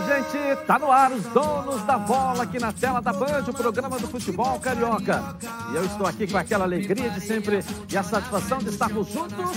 Gente! Tá no ar os donos da bola aqui na tela da Band, o programa do futebol carioca. E eu estou aqui com aquela alegria de sempre e a satisfação de estarmos juntos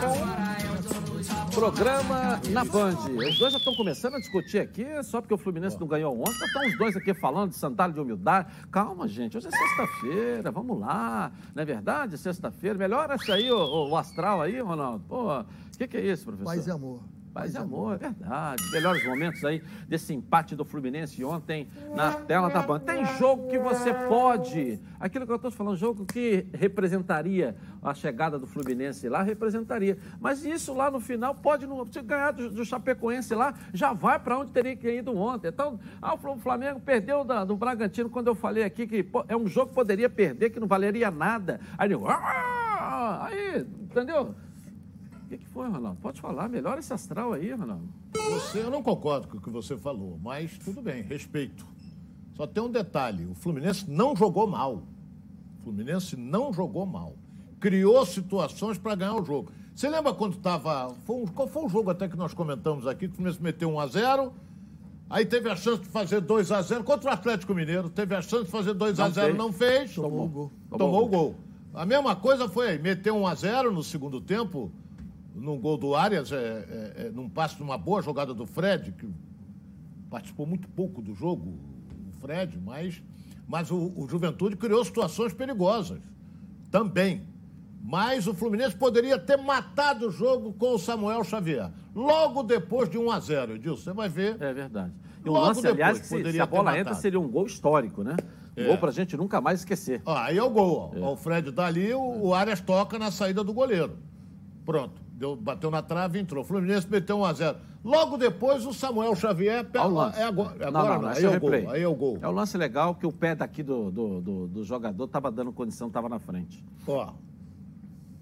com o programa na Band. Os dois já estão começando a discutir aqui, só porque o Fluminense não ganhou ontem. Estão os dois aqui falando de sandália de humildade. Calma, gente, hoje é sexta-feira, vamos lá. Não é verdade? Sexta-feira. Melhora isso aí, o, o astral aí, Ronaldo. Pô, o que, que é isso, professor? Paz e amor. Paz e amor, é verdade. Melhores momentos aí desse empate do Fluminense ontem na tela da Band. Tem jogo que você pode. Aquilo que eu estou falando, jogo que representaria a chegada do Fluminense lá, representaria. Mas isso lá no final pode não. Se ganhar do, do Chapecoense lá, já vai para onde teria que ido ontem. Então, ah, o Flamengo perdeu da, do Bragantino quando eu falei aqui que pô, é um jogo que poderia perder, que não valeria nada. Aí, eu, ah! aí entendeu? O que, que, foi, Ronaldo? Pode falar, melhora esse astral aí, Ronaldo. Você, eu não concordo com o que você falou, mas tudo bem, respeito. Só tem um detalhe: o Fluminense não jogou mal. O Fluminense não jogou mal. Criou situações para ganhar o jogo. Você lembra quando estava. Um, qual foi o jogo até que nós comentamos aqui? Que o Fluminense meteu 1 a 0 Aí teve a chance de fazer 2 a 0 contra o Atlético Mineiro. Teve a chance de fazer 2 a 0 não fez. Tomou o gol. Tomou o gol. A mesma coisa foi aí. Meteu 1 a 0 no segundo tempo num gol do Arias, é, é, é, num passe, numa boa jogada do Fred, que participou muito pouco do jogo, o Fred, mas, mas o, o Juventude criou situações perigosas também. Mas o Fluminense poderia ter matado o jogo com o Samuel Xavier. Logo depois de 1 a 0 Edilson, você vai ver. É verdade. E o lance, depois, aliás, que se, se a bola entra, seria um gol histórico, né? Um é. gol pra gente nunca mais esquecer. Ah, aí é o gol. Ó. É. O Fred dali, o, o Arias toca na saída do goleiro. Pronto. Deu, bateu na trave e entrou. O Fluminense meteu 1 a 0 Logo depois, o Samuel Xavier. É, é agora, é agora não, não, não, aí, é o gol, aí é o gol. É o lance legal que o pé daqui do, do, do, do jogador estava dando condição, estava na frente. Ó,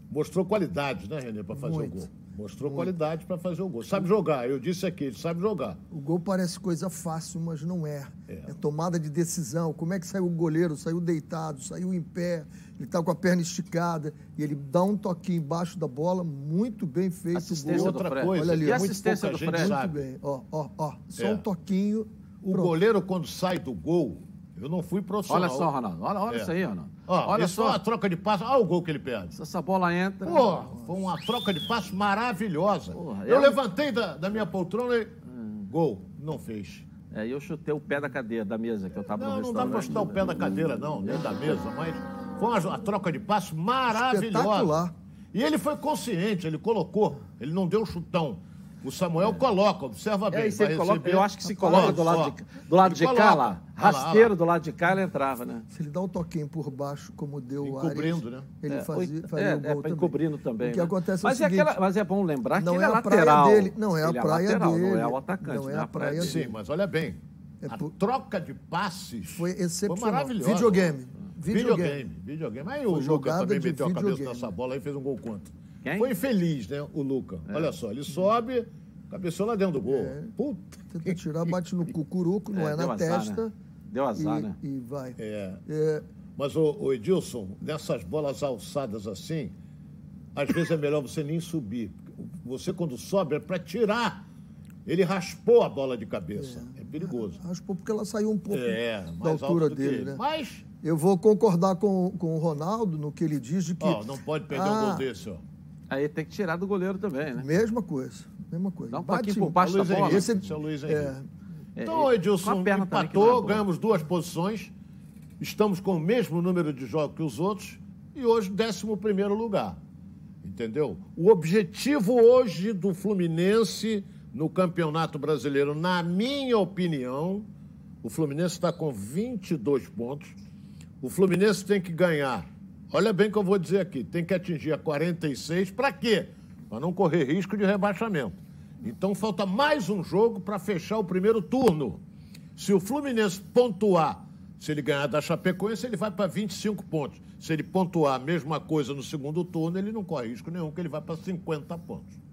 mostrou qualidade, né, Renê, para fazer Muito. o gol. Mostrou Muito. qualidade para fazer o gol. Sabe jogar, eu disse aqui, ele sabe jogar. O gol parece coisa fácil, mas não é. É, é tomada de decisão. Como é que saiu o goleiro? Saiu deitado, saiu em pé, ele está com a perna esticada e ele dá um toquinho embaixo da bola, muito bem feito. Assistência Outra coisa, Olha ali, e assistência do Fred? Muito bem, ó, ó, ó, só é. um toquinho. O Pronto. goleiro, quando sai do gol, eu não fui profissional. Olha só, Ronaldo, olha, olha é. isso aí, Ronaldo. Ó, olha só. a troca de passo, olha o gol que ele perde. Se essa bola entra... Pô, foi uma troca de passo maravilhosa. Porra, eu, eu levantei da, da minha poltrona e... Hum. Gol, não fez. É, eu chutei o pé da cadeira, da mesa que eu estava no Não, não dá para chutar o pé da cadeira, não, nem da mesa, mas foi uma, uma troca de passo maravilhosa. E ele foi consciente, ele colocou, ele não deu chutão. O Samuel é. coloca, observa bem. É, coloca, eu acho que se coloca do lado de, do lado de cá lá, rasteiro lá, do lado de cá, ele entrava, né? Se ele dá um toquinho por baixo, como deu o né? ele é, fazia, faria é, o gol é, também. Encobrindo também. O que né? acontece é mas, o seguinte, aquela, mas é bom lembrar que não ele é a lateral. praia dele. Não é a ele praia é lateral, dele. Não é o atacante. Não é a praia dele. Sim, mas olha bem, a troca de passes foi excepcional. Foi maravilhosa. Videogame. Videogame. Videogame. Aí o Luca também meteu a cabeça nessa bola e fez um gol contra. Quem? Foi infeliz, né, o Luca. É. Olha só, ele sobe, cabeceou lá dentro do gol. É. Puta. Tenta tirar, bate no cucuruco, não é, é na azar, testa. Né? Deu azar, e, né? E vai. É. é. Mas, o, o Edilson, nessas bolas alçadas assim, às vezes é melhor você nem subir. Você, quando sobe, é para tirar. Ele raspou a bola de cabeça. É, é perigoso. Raspou porque ela saiu um pouco é, da altura dele, né? Mas eu vou concordar com, com o Ronaldo no que ele diz de que. Oh, não pode perder ah, um gol desse, ó. Aí tem que tirar do goleiro também, né? Mesma coisa. Mesma coisa. Dá um Bate, pouquinho por baixo da bola. Esse, Seu Luiz é, então, Edilson empatou, ganhamos duas posições. Estamos com o mesmo número de jogos que os outros. E hoje, 11 lugar. Entendeu? O objetivo hoje do Fluminense no Campeonato Brasileiro, na minha opinião, o Fluminense está com 22 pontos o Fluminense tem que ganhar. Olha bem o que eu vou dizer aqui. Tem que atingir a 46. Para quê? Para não correr risco de rebaixamento. Então falta mais um jogo para fechar o primeiro turno. Se o Fluminense pontuar, se ele ganhar da Chapecoense, ele vai para 25 pontos. Se ele pontuar a mesma coisa no segundo turno, ele não corre risco nenhum, que ele vai para 50 pontos.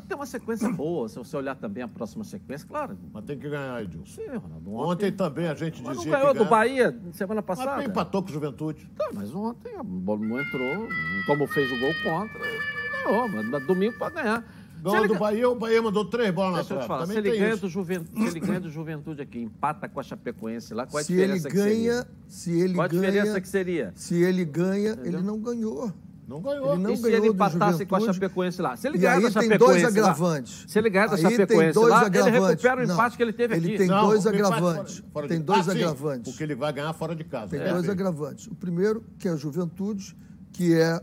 Tem uma sequência boa, se você olhar também a próxima sequência, claro. Mas tem que ganhar, Edilson. Sim, Ronaldo. Ontem, ontem também a gente mas dizia não ganhou do Bahia semana passada? Mas empatou com o Juventude. Tá, mas ontem a bola não entrou, como fez o gol contra, ganhou, mas domingo para ganhar. Ganhou do Bahia, o Bahia mandou três bolas na trave. Se, ele ganha do Juventude, se ele ganha do Juventude aqui, empata com a Chapecoense lá, qual a se diferença ele ganha, Se ele qual a ganha, diferença que seria? Se ele ganha, Entendeu? ele não ganhou. Não ganhou. Ele não e se ele empatasse com a Chapecoense lá? Se ele ganhar da Chapecoense tem dois agravantes. Lá, se ele ganhar da Chapecoense lá, agravantes. ele recupera o empate não, que ele teve ele aqui. Ele tem não, dois agravantes. Fora, fora tem de... dois ah, agravantes. Sim, porque ele vai ganhar fora de casa. Tem é. dois agravantes. O primeiro, que é a Juventude, que é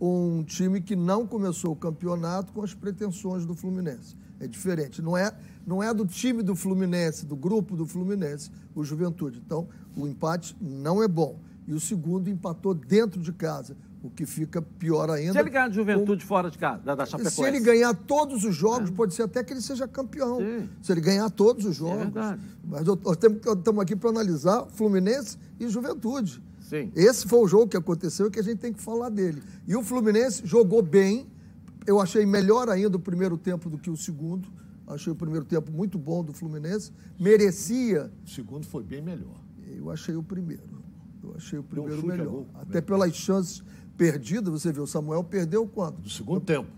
um time que não começou o campeonato com as pretensões do Fluminense. É diferente. Não é, não é do time do Fluminense, do grupo do Fluminense, o Juventude. Então, o empate não é bom. E o segundo empatou dentro de casa, o que fica pior ainda. Se ele ganhar de Juventude o... fora de casa, da, da Chapecoense. Se ele ganhar todos os jogos, é. pode ser até que ele seja campeão. Sim. Se ele ganhar todos os jogos. É verdade. Mas estamos aqui para analisar Fluminense e Juventude. Sim. Esse foi o jogo que aconteceu e que a gente tem que falar dele. E o Fluminense jogou bem. Eu achei melhor ainda o primeiro tempo do que o segundo. Achei o primeiro tempo muito bom do Fluminense. Merecia. O segundo foi bem melhor. Eu achei o primeiro. Eu achei o primeiro melhor. Até pelas chances perdidas, você viu, o Samuel perdeu quanto? No segundo tempo.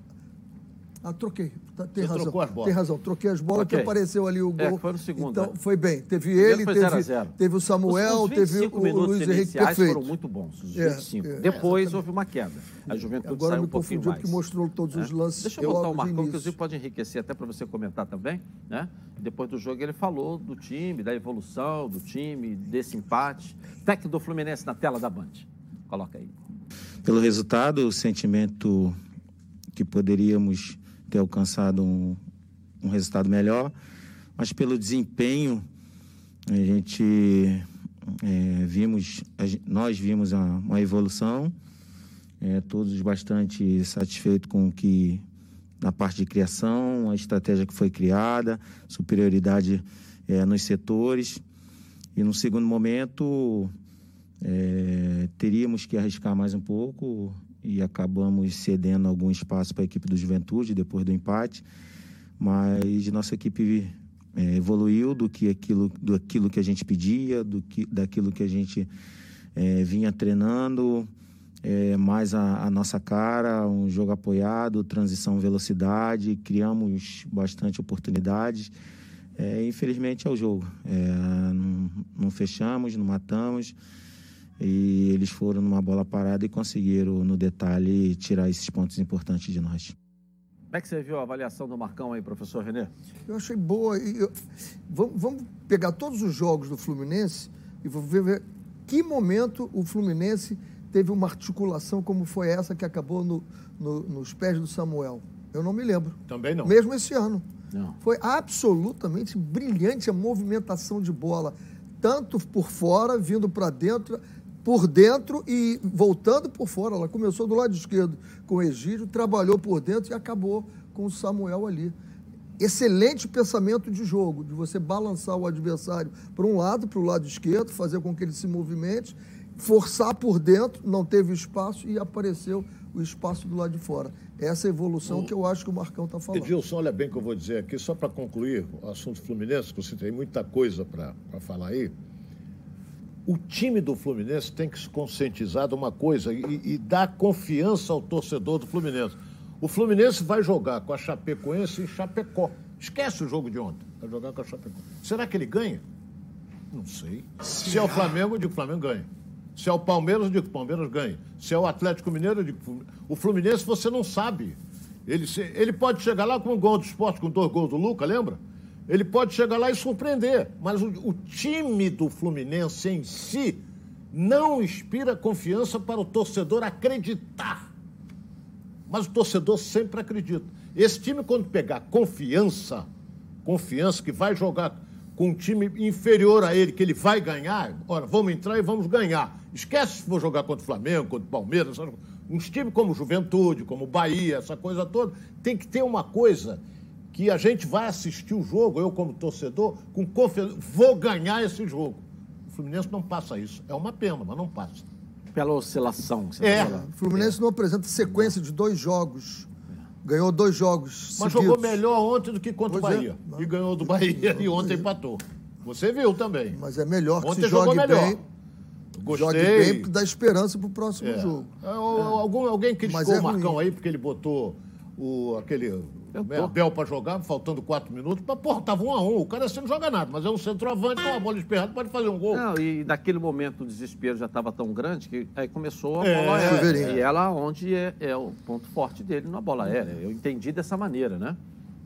Ah, troquei. Tá, tem Você razão. Trocou as bolas. Tem razão. Troquei as bolas okay. que apareceu ali o é, gol. É, foi no segundo. Então, né? foi bem. Teve ele, foi teve, 0 0. teve o Samuel, teve o, Luiz Henrique perfeito. foram muito bons. Os 25. É, é, Depois houve uma queda. A Juventude Agora saiu me um pouquinho mais. porque mostrou todos os lances. Deixa eu botar o Marcão, que inclusive pode enriquecer até para você comentar também. Né? Depois do jogo ele falou do time, da evolução do time, desse empate. Técnico do Fluminense na tela da Band. Coloca aí. Pelo resultado, o sentimento que poderíamos ter alcançado um, um resultado melhor, mas pelo desempenho a gente é, vimos, nós vimos uma, uma evolução, é, todos bastante satisfeitos com o que na parte de criação, a estratégia que foi criada, superioridade é, nos setores. E no segundo momento é, teríamos que arriscar mais um pouco e acabamos cedendo algum espaço para a equipe do Juventude depois do empate mas nossa equipe é, evoluiu do que aquilo, do aquilo que a gente pedia, do que, daquilo que a gente é, vinha treinando, é, mais a, a, nossa cara, um jogo apoiado, transição velocidade, criamos bastante oportunidades. É, infelizmente é o jogo. É, não, não fechamos, não matamos. E eles foram numa bola parada e conseguiram, no detalhe, tirar esses pontos importantes de nós. Como é que você viu a avaliação do Marcão aí, professor Renê? Eu achei boa. Eu, vamos, vamos, pegar todos os jogos do Fluminense e vamos ver, ver, que momento o Fluminense teve uma articulação como foi essa que acabou no, no, nos pés do Samuel. Eu não me lembro. Também não. Mesmo esse ano. Não. Foi absolutamente brilhante a movimentação de bola, tanto por fora, vindo para dentro por dentro e voltando por fora. Ela começou do lado esquerdo com o Egídio, trabalhou por dentro e acabou com o Samuel ali. Excelente pensamento de jogo, de você balançar o adversário para um lado, para o lado esquerdo, fazer com que ele se movimente, forçar por dentro, não teve espaço e apareceu o espaço do lado de fora. Essa é evolução o... que eu acho que o Marcão está falando. Edilson, olha bem o que eu vou dizer aqui, só para concluir o assunto Fluminense, que você tem muita coisa para falar aí o time do Fluminense tem que se conscientizar de uma coisa e, e, dar confiança ao torcedor do Fluminense. O Fluminense vai jogar com a Chapecoense em Chapecó. Esquece o jogo de ontem. Vai jogar com a Chapecó. Será que ele ganha? Não sei. Será? Se é o Flamengo, eu digo que o Flamengo ganha. Se é o Palmeiras, eu digo que o Palmeiras ganha. Se é o Atlético Mineiro, eu digo que o Fluminense você não sabe. Ele, ele pode chegar lá com um gol do esporte, com dois gols do Luca, lembra? Ele pode chegar lá e surpreender, mas o, o time do Fluminense em si não inspira confiança para o torcedor acreditar. Mas o torcedor sempre acredita. Esse time, quando pegar confiança, confiança que vai jogar com um time inferior a ele, que ele vai ganhar, ora, vamos entrar e vamos ganhar. Esquece se for jogar contra o Flamengo, contra o Palmeiras, uns times como Juventude, como Bahia, essa coisa toda, tem que ter uma coisa que a gente vai assistir o jogo, eu como torcedor, com confiança, vou ganhar esse jogo. O Fluminense não passa isso. É uma pena, mas não passa. Pela oscilação. Que você é. Tá o Fluminense é. não apresenta sequência de dois jogos. Ganhou dois jogos. Mas seguidos. jogou melhor ontem do que contra pois o é. Bahia. É. E ganhou do Bahia e ontem empatou. Você viu também. Mas é melhor que ontem se jogue melhor. bem. Gostei. Jogue bem, porque dá esperança para o próximo é. jogo. É, algum, alguém criticou é o Marcão ruim. aí porque ele botou o, aquele Tentou. Abel para jogar, faltando quatro minutos, mas, porra, tava um a um. O cara assim não joga nada, mas é um centroavante, com uma bola esperada, pode fazer um gol. Não, e naquele momento o desespero já estava tão grande que aí começou a é, bola aérea. E ela onde é, é o ponto forte dele na bola aérea. Eu entendi dessa maneira, né?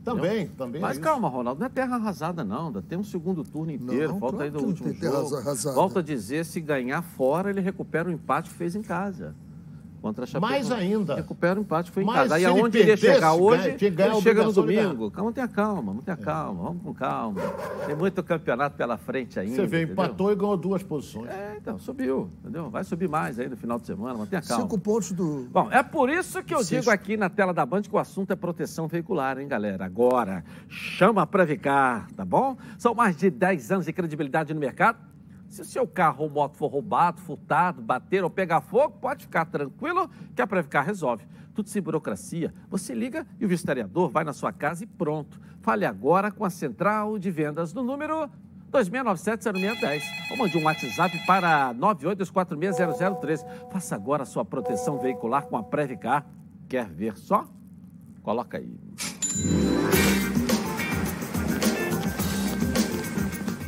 Também, também. Mas é calma, Ronaldo, não é terra arrasada, não. Ainda tem um segundo turno inteiro, não, falta ainda o último jogo. Volta a dizer, se ganhar fora, ele recupera o empate que fez em casa contra a Chapecoense. Mais ainda. Recupera o empate, foi em casa. Aí aonde ele ia chegar hoje, ele chega no domingo. Calma, mantenha calma, mantenha é. calma, vamos com calma. Tem muito campeonato pela frente ainda. Você vê, empatou e ganhou duas posições. É, então, subiu, entendeu? Vai subir mais aí no final de semana, mantenha calma. Cinco pontos do... Bom, é por isso que eu Sexto. digo aqui na tela da Band que o assunto é proteção veicular, hein, galera? Agora, chama para Previcar, tá bom? São mais de 10 anos de credibilidade no mercado se o seu carro ou moto for roubado, furtado, bater ou pegar fogo, pode ficar tranquilo que a Previcar resolve. Tudo sem burocracia. Você liga e o vistoriador vai na sua casa e pronto. Fale agora com a central de vendas no número 2697-0610 ou mande um WhatsApp para 982460013. Faça agora a sua proteção veicular com a Previcar. Quer ver só? Coloca aí.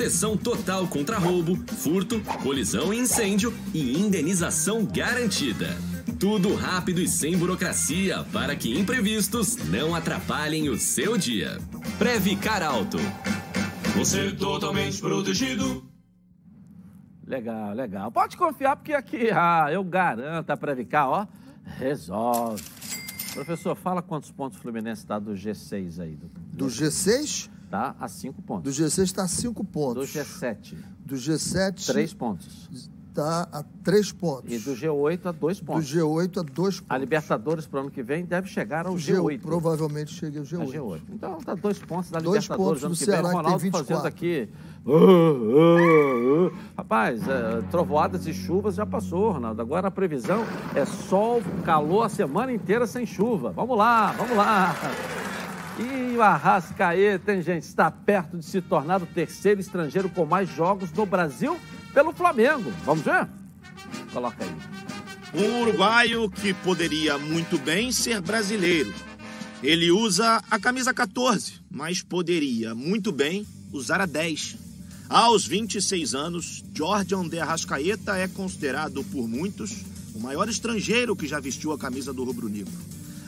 Proteção total contra roubo, furto, colisão e incêndio e indenização garantida. Tudo rápido e sem burocracia para que imprevistos não atrapalhem o seu dia. Previcar Alto. Você totalmente protegido. Legal, legal. Pode confiar porque aqui, ah, eu garanto a Previcar, ó, resolve. Professor, fala quantos pontos o Fluminense está do G6 aí. Do, do G6? Está a 5 pontos. Do G6 está a 5 pontos. Do G7. Do G7. 3 pontos. Está a 3 pontos. E do G8 a 2 pontos. Do G8 a 2 pontos. A Libertadores para o ano que vem deve chegar ao G8. G8 provavelmente chegue ao G8. A G8. Então está 2 pontos da dois Libertadores. Pontos do Ceará vem, Ronaldo que tem 24. fazendo aqui. Uh, uh, uh. Rapaz, é, trovoadas e chuvas já passou, Ronaldo. Agora a previsão é sol, calor a semana inteira sem chuva. Vamos lá, vamos lá. E o Arrascaeta, hein, gente, está perto de se tornar o terceiro estrangeiro com mais jogos no Brasil pelo Flamengo. Vamos ver? Coloca aí. Um uruguaio que poderia muito bem ser brasileiro. Ele usa a camisa 14, mas poderia muito bem usar a 10. Aos 26 anos, Jordan de Arrascaeta é considerado por muitos o maior estrangeiro que já vestiu a camisa do rubro-negro.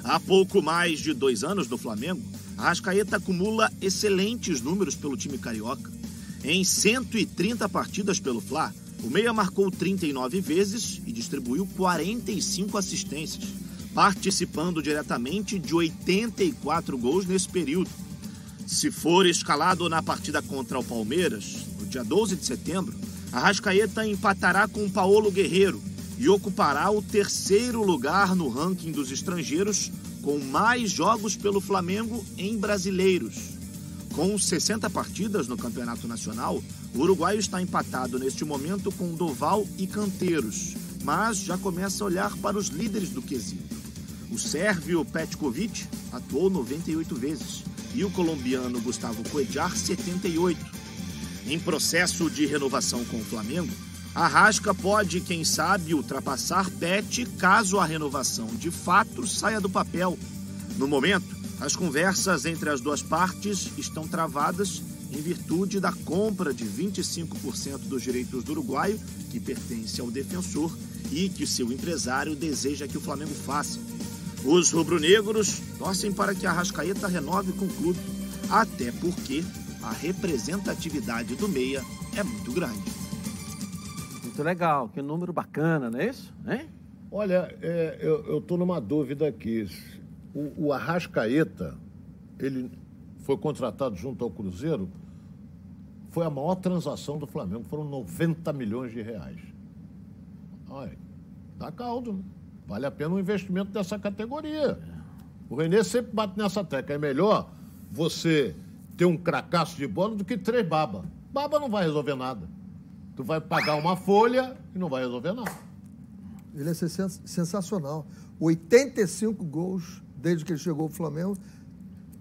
Há pouco mais de dois anos no Flamengo, Arrascaeta acumula excelentes números pelo time carioca. Em 130 partidas pelo Fla, o Meia marcou 39 vezes e distribuiu 45 assistências, participando diretamente de 84 gols nesse período. Se for escalado na partida contra o Palmeiras, no dia 12 de setembro, Arrascaeta empatará com Paulo Guerreiro, e ocupará o terceiro lugar no ranking dos estrangeiros com mais jogos pelo Flamengo em brasileiros. Com 60 partidas no Campeonato Nacional, o uruguaio está empatado neste momento com Doval e Canteiros, mas já começa a olhar para os líderes do quesito. O sérvio Petkovic atuou 98 vezes e o colombiano Gustavo Cuellar 78. Em processo de renovação com o Flamengo, a Rasca pode, quem sabe, ultrapassar Pet caso a renovação de fato saia do papel. No momento, as conversas entre as duas partes estão travadas em virtude da compra de 25% dos direitos do uruguaio, que pertence ao defensor e que seu empresário deseja que o Flamengo faça. Os rubro-negros torcem para que a Rascaeta renove com o clube, até porque a representatividade do Meia é muito grande. Muito legal, que número bacana, não é isso? Hein? Olha, é, eu estou numa dúvida aqui. O, o Arrascaeta, ele foi contratado junto ao Cruzeiro, foi a maior transação do Flamengo, foram 90 milhões de reais. Olha, dá caldo, né? vale a pena um investimento dessa categoria. O Renê sempre bate nessa tecla, é melhor você ter um cracaço de bola do que três baba. Baba não vai resolver nada. Tu vai pagar uma folha e não vai resolver nada. Ele é sensacional. 85 gols desde que ele chegou ao Flamengo,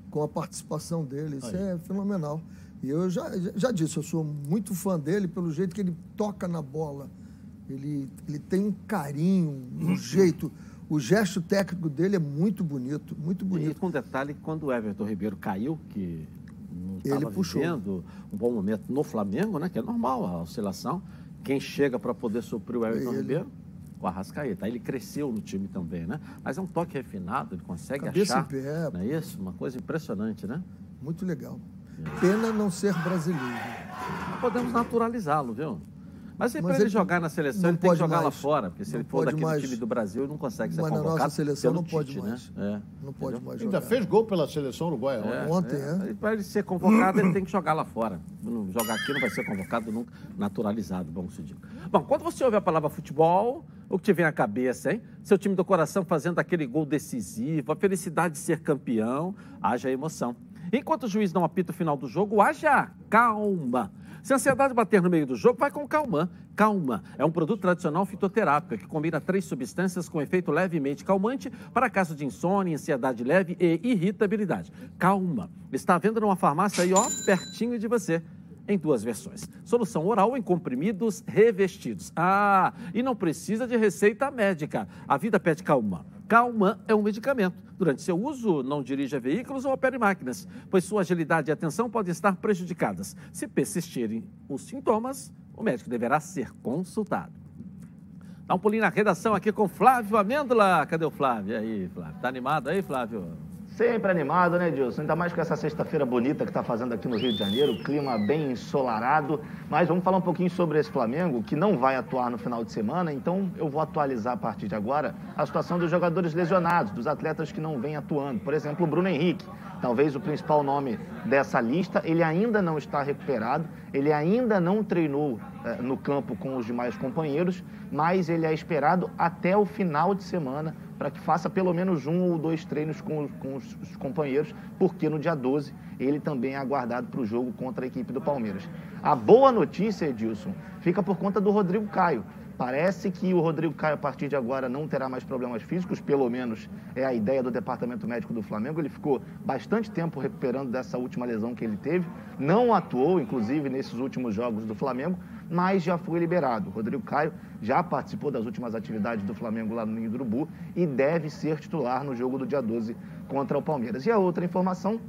com a participação dele. Isso Aí. é fenomenal. E eu já, já disse, eu sou muito fã dele pelo jeito que ele toca na bola. Ele, ele tem um carinho, um jeito. O gesto técnico dele é muito bonito, muito bonito. E com detalhe, quando o Everton Ribeiro caiu, que não estava vivendo um bom momento no Flamengo, né? Que é normal a oscilação. Quem chega para poder suprir o Everton ele... Ribeiro? O Arrascaeta. Ele cresceu no time também, né? Mas é um toque refinado, ele consegue Cabeça achar. Em pé. Não é isso? Uma coisa impressionante, né? Muito legal. Pena não ser brasileiro. Podemos naturalizá-lo, viu? Mas para ele, ele jogar na seleção, ele tem que jogar mais. lá fora, porque se não ele for daquele mais. time do Brasil, ele não consegue ser Mas convocado. Mas na nossa seleção não pode Tite, mais. Né? É, não pode mais jogar. Ainda fez gol pela seleção uruguaia é, ontem, é. é. Para ele ser convocado, ele tem que jogar lá fora. Não, jogar aqui não vai ser convocado nunca, naturalizado, bom se diga. Bom, quando você ouve a palavra futebol, o que te vem à cabeça, hein? Seu time do coração fazendo aquele gol decisivo, a felicidade de ser campeão, haja emoção. Enquanto o juiz não apita o final do jogo, haja calma. Se a ansiedade bater no meio do jogo, vai com calma. Calma é um produto tradicional fitoterápico que combina três substâncias com efeito levemente calmante para caso de insônia, ansiedade leve e irritabilidade. Calma está à venda numa farmácia aí, ó, pertinho de você em duas versões. Solução oral em comprimidos revestidos. Ah, e não precisa de receita médica. A vida pede calma. Calma é um medicamento. Durante seu uso, não dirija veículos ou opere máquinas, pois sua agilidade e atenção podem estar prejudicadas. Se persistirem os sintomas, o médico deverá ser consultado. Dá um pulinho na redação aqui com Flávio Amêndola. Cadê o Flávio? Aí, Flávio? Tá animado aí, Flávio? Sempre animado, né, Dilson? Ainda mais com essa sexta-feira bonita que está fazendo aqui no Rio de Janeiro, clima bem ensolarado. Mas vamos falar um pouquinho sobre esse Flamengo, que não vai atuar no final de semana, então eu vou atualizar a partir de agora a situação dos jogadores lesionados, dos atletas que não vêm atuando. Por exemplo, o Bruno Henrique, talvez o principal nome dessa lista, ele ainda não está recuperado, ele ainda não treinou eh, no campo com os demais companheiros, mas ele é esperado até o final de semana para que faça pelo menos um ou dois treinos com, com os, os, companheiros, porque no dia 12 ele também é aguardado para o jogo contra a equipe do Palmeiras. A boa notícia, Edilson, fica por conta do Rodrigo Caio. Parece que o Rodrigo Caio, a partir de agora, não terá mais problemas físicos, pelo menos é a ideia do Departamento Médico do Flamengo. Ele ficou bastante tempo recuperando dessa última lesão que ele teve. Não atuou, inclusive, nesses últimos jogos do Flamengo, mas já foi liberado. O Rodrigo Caio já participou das últimas atividades do Flamengo lá no Ninho do Urubu e deve ser titular no jogo do dia 12 contra o Palmeiras. E a outra informação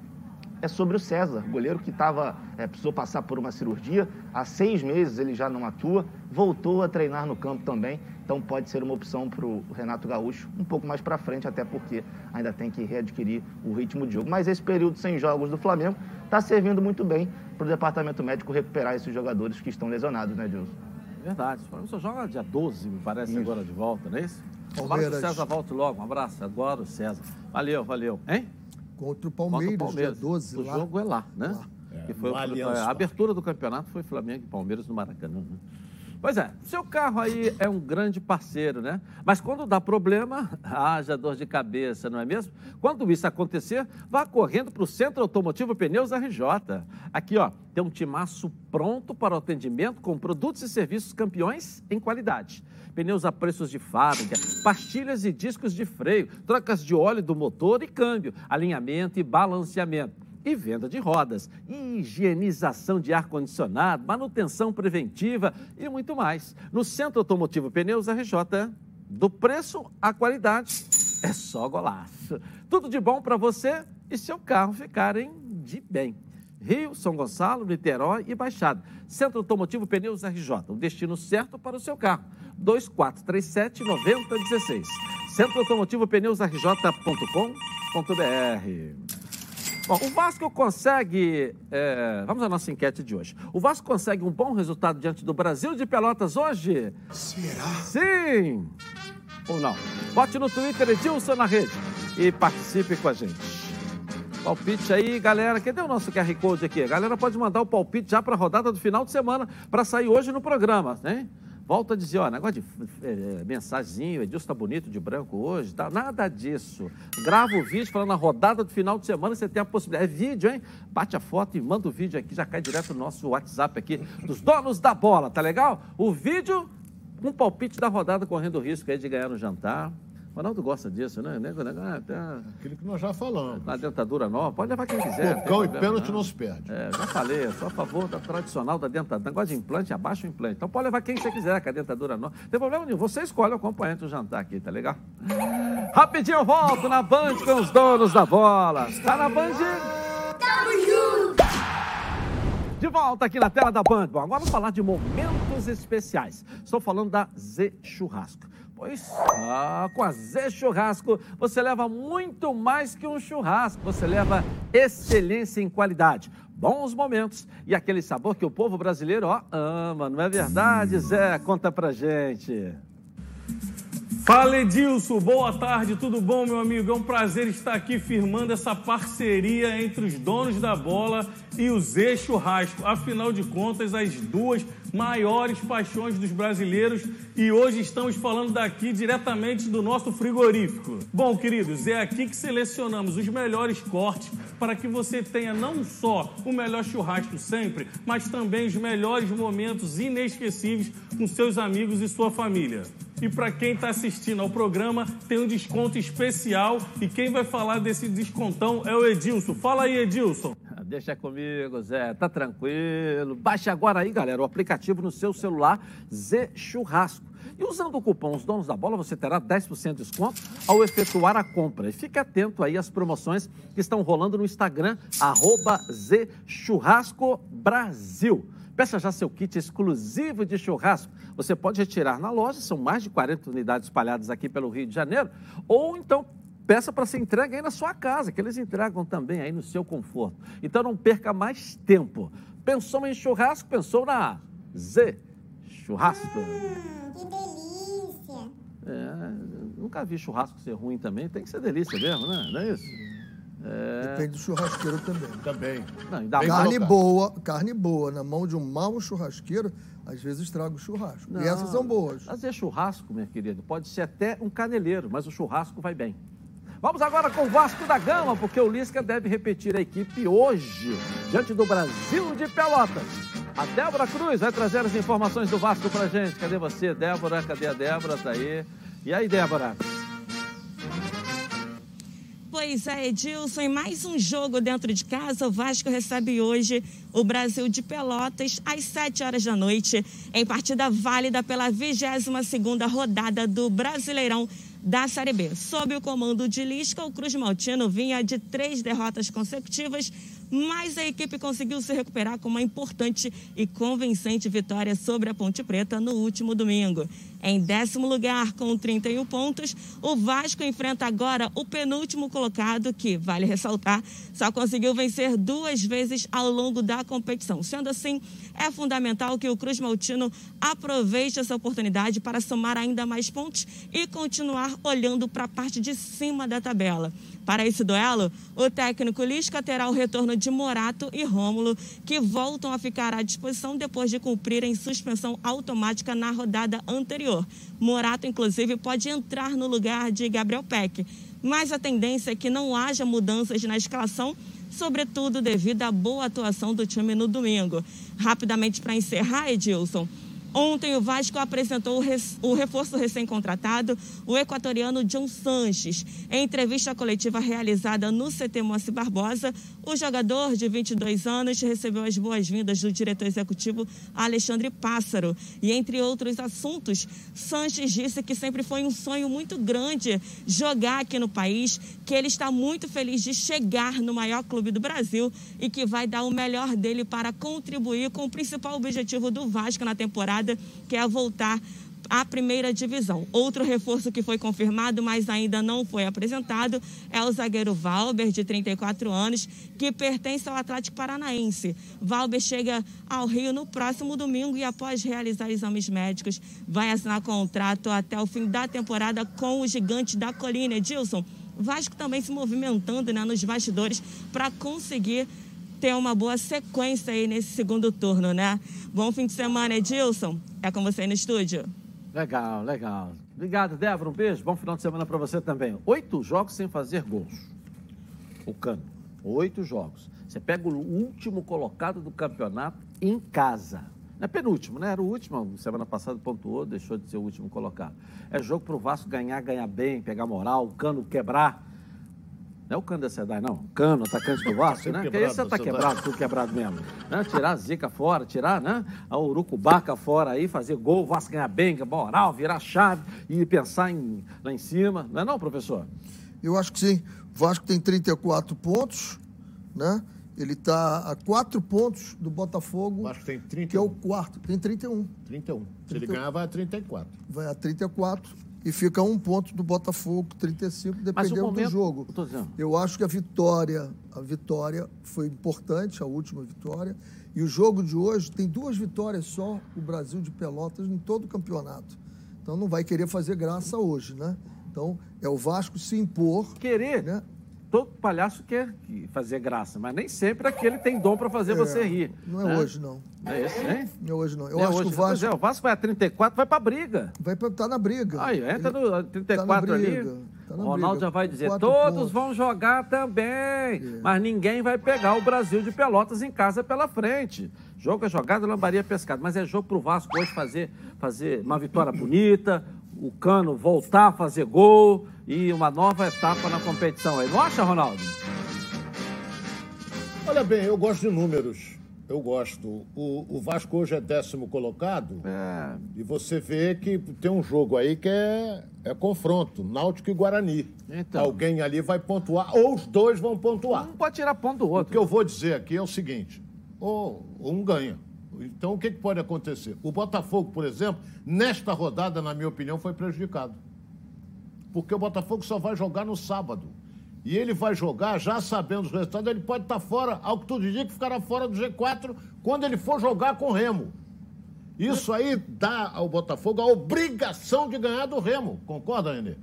é sobre o César, goleiro que tava, é, precisou passar por uma cirurgia. Há seis meses ele já não atua, voltou a treinar no campo também. Então pode ser uma opção para o Renato Gaúcho um pouco mais para frente, até porque ainda tem que readquirir o ritmo de jogo. Mas esse período sem jogos do Flamengo está servindo muito bem para o departamento médico recuperar esses jogadores que estão lesionados, né, Dilson? Verdade. O Flamengo só joga dia 12, me parece, isso. agora de volta, não é isso? Tomara que o César volte logo. Um abraço. Adoro o César. Valeu, valeu. Hein? Contra o Palmeiras, Contra o Palmeiras. dia 12. O lá. jogo é lá, né? Lá. É, que foi, foi a abertura do campeonato foi Flamengo e Palmeiras no Maracanã. Né? Pois é, seu carro aí é um grande parceiro, né? Mas quando dá problema, haja dor de cabeça, não é mesmo? Quando isso acontecer, vá correndo para o Centro Automotivo Pneus RJ. Aqui, ó, tem um timaço pronto para o atendimento com produtos e serviços campeões em qualidade. Pneus a preços de fábrica, pastilhas e discos de freio, trocas de óleo do motor e câmbio, alinhamento e balanceamento e venda de rodas, higienização de ar-condicionado, manutenção preventiva e muito mais. No Centro Automotivo Pneus RJ, do preço à qualidade, é só golaço. Tudo de bom para você e seu carro ficarem de bem. Rio, São Gonçalo, Niterói e Baixada. Centro Automotivo Pneus RJ, o destino certo para o seu carro. 2437 9016. Centro Automotivo Pneus RJ.com.br. Bom, o Vasco consegue. É, vamos à nossa enquete de hoje. O Vasco consegue um bom resultado diante do Brasil de Pelotas hoje? Será? Sim! Ou não? Bote no Twitter Edilson na rede e participe com a gente. Palpite aí, galera. Cadê o nosso QR Code aqui? A galera pode mandar o palpite já para a rodada do final de semana para sair hoje no programa, né? Volto a dizer, ó, negócio de é, mensagenzinho, Edilson tá bonito de branco hoje, tá? nada disso. Grava o vídeo falando na rodada do final de semana, você tem a possibilidade. É vídeo, hein? Bate a foto e manda o vídeo aqui, já cai direto no nosso WhatsApp aqui, dos donos da bola, tá legal? O vídeo, um palpite da rodada correndo o risco aí de ganhar no jantar. O Ronaldo gosta disso, né? Ah, tá... Aquilo que nós já falamos. Na dentadura nova, pode levar quem quiser. Bocão e pênalti não. não se perde. É, já falei, eu sou a favor da tradicional da dentadura. Negócio de implante, abaixa o implante. Então pode levar quem você quiser com a dentadura nova. Não tem problema nenhum, você escolhe o acompanhante do jantar aqui, tá legal? Rapidinho eu volto na Band com os donos da bola. Tá na Band? Tamo junto! De volta aqui na tela da Band. Bom, agora vamos falar de momentos especiais. Estou falando da Z Churrasco. Pois ah, com a Z Churrasco você leva muito mais que um churrasco, você leva excelência em qualidade, bons momentos e aquele sabor que o povo brasileiro ó, ama, não é verdade, Zé? Conta pra gente. Fala Edilson, boa tarde, tudo bom, meu amigo? É um prazer estar aqui firmando essa parceria entre os donos da bola e o Zé Churrasco. Afinal de contas, as duas maiores paixões dos brasileiros e hoje estamos falando daqui diretamente do nosso frigorífico. Bom, queridos, é aqui que selecionamos os melhores cortes para que você tenha não só o melhor churrasco sempre, mas também os melhores momentos inesquecíveis com seus amigos e sua família. E para quem está assistindo ao programa, tem um desconto especial. E quem vai falar desse descontão é o Edilson. Fala aí, Edilson. Deixa comigo, Zé. Tá tranquilo. Baixe agora aí, galera, o aplicativo no seu celular Z Churrasco. E usando o cupom Os Donos da Bola, você terá 10% de desconto ao efetuar a compra. E fique atento aí às promoções que estão rolando no Instagram, arroba Churrasco Brasil. Peça já seu kit exclusivo de churrasco. Você pode retirar na loja, são mais de 40 unidades espalhadas aqui pelo Rio de Janeiro, ou então peça para ser entregue aí na sua casa, que eles entregam também aí no seu conforto. Então não perca mais tempo. Pensou em churrasco? Pensou na Z Churrasco. Hum, que delícia! É, nunca vi churrasco ser ruim também, tem que ser delícia mesmo, né? Não é isso? É... Depende do churrasqueiro também. Também. Não, carne boa, carne boa na mão de um mau churrasqueiro, às vezes estraga o churrasco. Não, e essas são boas. Fazer churrasco, minha querida, pode ser até um caneleiro, mas o churrasco vai bem. Vamos agora com o Vasco da Gama, porque o Lisca deve repetir a equipe hoje, diante do Brasil de Pelotas. A Débora Cruz vai trazer as informações do Vasco pra gente. Cadê você, Débora? Cadê a Débora? Tá aí. E aí, Débora? Pois é, Edilson, em mais um jogo dentro de casa, o Vasco recebe hoje o Brasil de Pelotas às 7 horas da noite, em partida válida pela 22ª rodada do Brasileirão da Série B. Sob o comando de Lisca, o Cruz Maltino vinha de três derrotas consecutivas, mas a equipe conseguiu se recuperar com uma importante e convincente vitória sobre a Ponte Preta no último domingo. Em décimo lugar, com 31 pontos, o Vasco enfrenta agora o penúltimo colocado, que, vale ressaltar, só conseguiu vencer duas vezes ao longo da competição. Sendo assim, é fundamental que o Cruz Maltino aproveite essa oportunidade para somar ainda mais pontos e continuar olhando para a parte de cima da tabela. Para esse duelo, o técnico Lisca terá o retorno de Morato e Rômulo, que voltam a ficar à disposição depois de cumprirem suspensão automática na rodada anterior. Morato, inclusive, pode entrar no lugar de Gabriel Peck, mas a tendência é que não haja mudanças na escalação sobretudo devido à boa atuação do time no domingo. Rapidamente para encerrar, Edilson, Ontem o Vasco apresentou o reforço recém-contratado, o equatoriano John Sanches. Em entrevista coletiva realizada no CT Moacir Barbosa, o jogador de 22 anos recebeu as boas-vindas do diretor executivo Alexandre Pássaro. E entre outros assuntos, Sanches disse que sempre foi um sonho muito grande jogar aqui no país, que ele está muito feliz de chegar no maior clube do Brasil e que vai dar o melhor dele para contribuir com o principal objetivo do Vasco na temporada temporada, que é voltar à primeira divisão. Outro reforço que foi confirmado, mas ainda não foi apresentado, é o zagueiro Valber, de 34 anos, que pertence ao Atlético Paranaense. Valber chega ao Rio no próximo domingo e, após realizar exames médicos, vai assinar contrato até o fim da temporada com o gigante da colina. Edilson, Vasco também se movimentando né, nos bastidores para conseguir ter uma boa sequência aí nesse segundo turno, né? Bom fim de semana, Edilson. É com você aí no estúdio. Legal, legal. Obrigado, Débora. Um beijo. Bom final de semana para você também. Oito jogos sem fazer gols. O Cano. Oito jogos. Você pega o último colocado do campeonato em casa. Não é penúltimo, né? Era o último. Semana passada pontuou, deixou de ser o último colocado. É jogo para o Vasco ganhar, ganhar bem, pegar moral, o Cano quebrar. Não é o Cano da Sedai, não. Cano, atacante do Vasco, né? Porque esse tá quebrado, tudo quebrado mesmo. Né? Tirar a zica fora, tirar né? a urucubaca fora aí, fazer gol, o Vasco ganhar bem, moral, virar chave e pensar em, lá em cima. Não é não, professor? Eu acho que sim. O Vasco tem 34 pontos, né? Ele está a quatro pontos do Botafogo, Acho que tem 31. que é o quarto. Tem 31. 31. Se ele 31. ganhar, vai a 34. Vai a 34 e fica um ponto do Botafogo, 35, Mas o dependendo momento... do jogo. Eu. Eu acho que a vitória, a vitória foi importante, a última vitória. E o jogo de hoje tem duas vitórias só, o Brasil de Pelotas, em todo o campeonato. Então não vai querer fazer graça hoje, né? Então é o Vasco se impor. Querer, né? Todo palhaço quer que- fazer graça, mas nem sempre aquele tem dom para fazer você rir. Não é né? hoje, não. Não é esse, hein? Não é hoje, não. Eu Não é acho hoje. que o Vasco é, o Vasco vai a 34, vai pra briga. vai estar tá na briga. Aí, entra no 34 ali. briga, tá o na Ronaldo briga. já vai dizer: todos pontos. vão jogar também, mas ninguém vai pegar o Brasil de Pelotas em casa pela frente. Jogo é jogado, lambaria pescado. Mas é jogo pro Vasco hoje fazer, fazer uma vitória bonita, o Cano voltar a fazer gol e uma nova etapa na competição aí. Não acha, Ronaldo? Olha bem, eu gosto de números. Eu gosto. O, o Vasco hoje é décimo colocado. É. E você vê que tem um jogo aí que é, é confronto, Náutico e Guarani. Então. Alguém ali vai pontuar, ou os dois vão pontuar. Um pode tirar ponto do O que outro. eu vou dizer aqui é o seguinte: ou um ganha. Então, o que, que pode acontecer? O Botafogo, por exemplo, nesta rodada, na minha opinião, foi prejudicado. Porque o Botafogo só vai jogar no sábado. E ele vai jogar, já sabendo os resultados, ele pode estar fora, ao que tudo indica, que ficará fora do G4 quando ele for jogar com o Remo. Isso aí dá ao Botafogo a obrigação de ganhar do Remo. Concorda, Renê?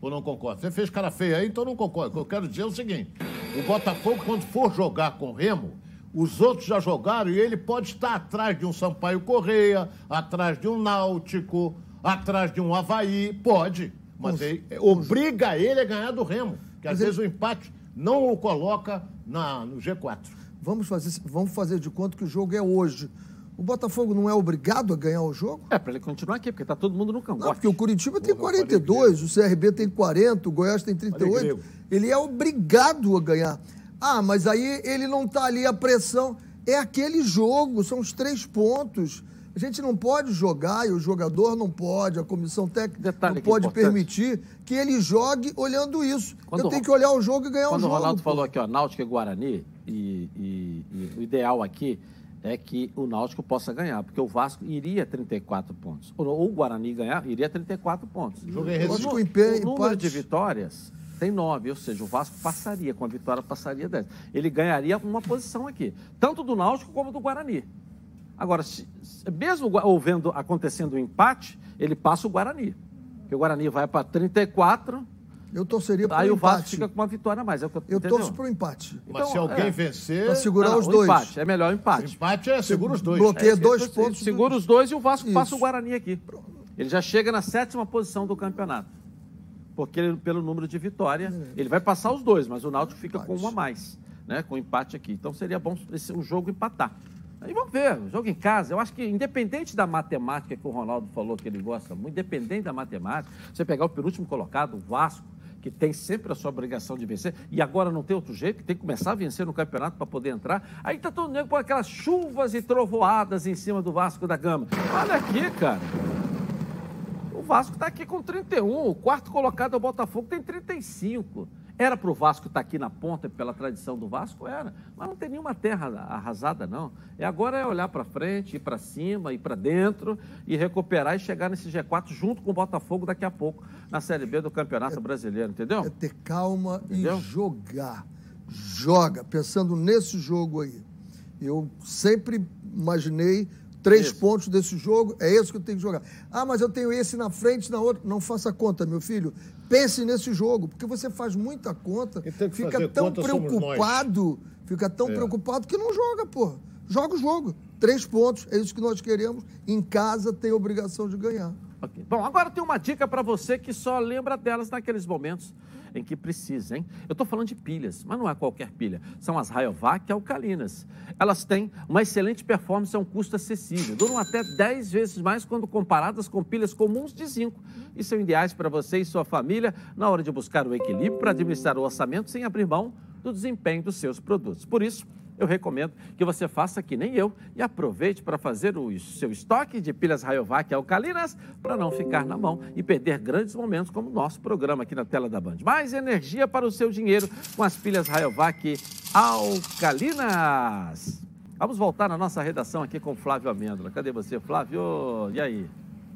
Ou não concorda? Você fez cara feia aí, então não concorda. O que eu quero dizer é o seguinte: o Botafogo, quando for jogar com o Remo, os outros já jogaram e ele pode estar atrás de um Sampaio Correia, atrás de um Náutico, atrás de um Havaí. Pode. Mas ele, obriga ele a ganhar do Remo. Que às Mas vezes o empate não o coloca na, no G4. Vamos fazer, vamos fazer de conta que o jogo é hoje. O Botafogo não é obrigado a ganhar o jogo? É, pra ele continuar aqui, porque tá todo mundo no Não, cangote. porque o Curitiba tem Porra, falei 42, o CRB tem 40, o Goiás tem 38. grego. Ele é obrigado a ganhar. Ah, mas aí ele não está ali a pressão. É aquele jogo, são os três pontos. A gente não pode jogar e o jogador não pode, a comissão técnica Detalhe não pode importante. permitir que ele jogue olhando isso. Quando Eu o tenho que olhar o jogo e ganhar o Quando jogo. o Ronaldo pô. falou aqui, ó, Náutico e Guarani, e, e- e o ideal aqui é que o Náutico possa ganhar, porque o Vasco iria a 34 pontos. Ou, ou o Guarani ganhar, iria a 34 pontos. jogo é o, que o o número de vitórias tem nove, ou seja, o Vasco passaria, com a vitória passaria 10. Ele ganharia uma posição aqui, tanto do Náutico como do Guarani. Agora, se- mesmo houvendo, acontecendo o empate, ele passa o Guarani. Porque o Guarani vai para 34, Eu torceria para aí o o Vasco empate. fica com uma vitória a mais. É o que eu, Eu torço para o empate. Mas Então, se alguém é. vencer, Pra segurar Não, os o dois. empate, é melhor o empate. empate é segura os dois. Bloqueia É, dois pontos. Segura os dois e o Vasco Isso. passa o Guarani aqui. Ele já chega na sétima posição do campeonato. Porque ele, pelo número de vitória, ele vai passar os dois, mas o Náutico fica com um a mais, né? Com empate aqui. Então seria bom esse, o jogo empatar. Aí vamos ver, o jogo em casa. Eu acho que, independente da matemática que o Ronaldo falou que ele gosta muito, independente da matemática, você pegar o penúltimo colocado, o Vasco, que tem sempre a sua obrigação de vencer, e agora não tem outro jeito, tem que começar a vencer no campeonato para poder entrar. Aí tá todo mundo com aquelas chuvas e trovoadas em cima do Vasco da Gama. Olha aqui, cara. O Vasco está aqui com 31, o quarto colocado é o Botafogo, tem 35. Era para o Vasco estar aqui na ponta pela tradição do Vasco? Era. Mas não tem nenhuma terra arrasada, não. E agora é olhar para frente, ir para cima, ir para dentro e recuperar e chegar nesse G4 junto com o Botafogo daqui a pouco na Série B do Campeonato Brasileiro, entendeu? É ter calma Entendeu? e jogar. Joga, pensando nesse jogo aí. Eu sempre imaginei três Isso. pontos desse jogo, é esse que eu tenho que jogar. Ah, mas eu tenho esse na frente, na outra. Não faça conta, meu filho. Pense nesse jogo, porque você faz muita conta, fica tão conta preocupado, Fica tão É. preocupado que não joga, pô. Joga o jogo. Três pontos, é isso que nós queremos. Em casa tem obrigação de ganhar. Ok. Bom, agora tem uma dica para você que só lembra delas naqueles momentos em que precisa, hein? Eu estou falando de pilhas, mas não é qualquer pilha. São as Rayovac alcalinas. Elas têm uma excelente performance a um custo acessível. Duram até 10 vezes mais quando comparadas com pilhas comuns de zinco. E são ideais para você e sua família na hora de buscar o equilíbrio para administrar o orçamento sem abrir mão do desempenho dos seus produtos. Por isso, eu recomendo que você faça que nem eu e aproveite para fazer o seu estoque de pilhas Rayovac alcalinas para não ficar na mão e perder grandes momentos como o nosso programa aqui na tela da Band. Mais energia para o seu dinheiro com as pilhas Rayovac alcalinas. Vamos voltar na nossa redação aqui com Flávio Amêndola. Cadê você, Flávio? E aí?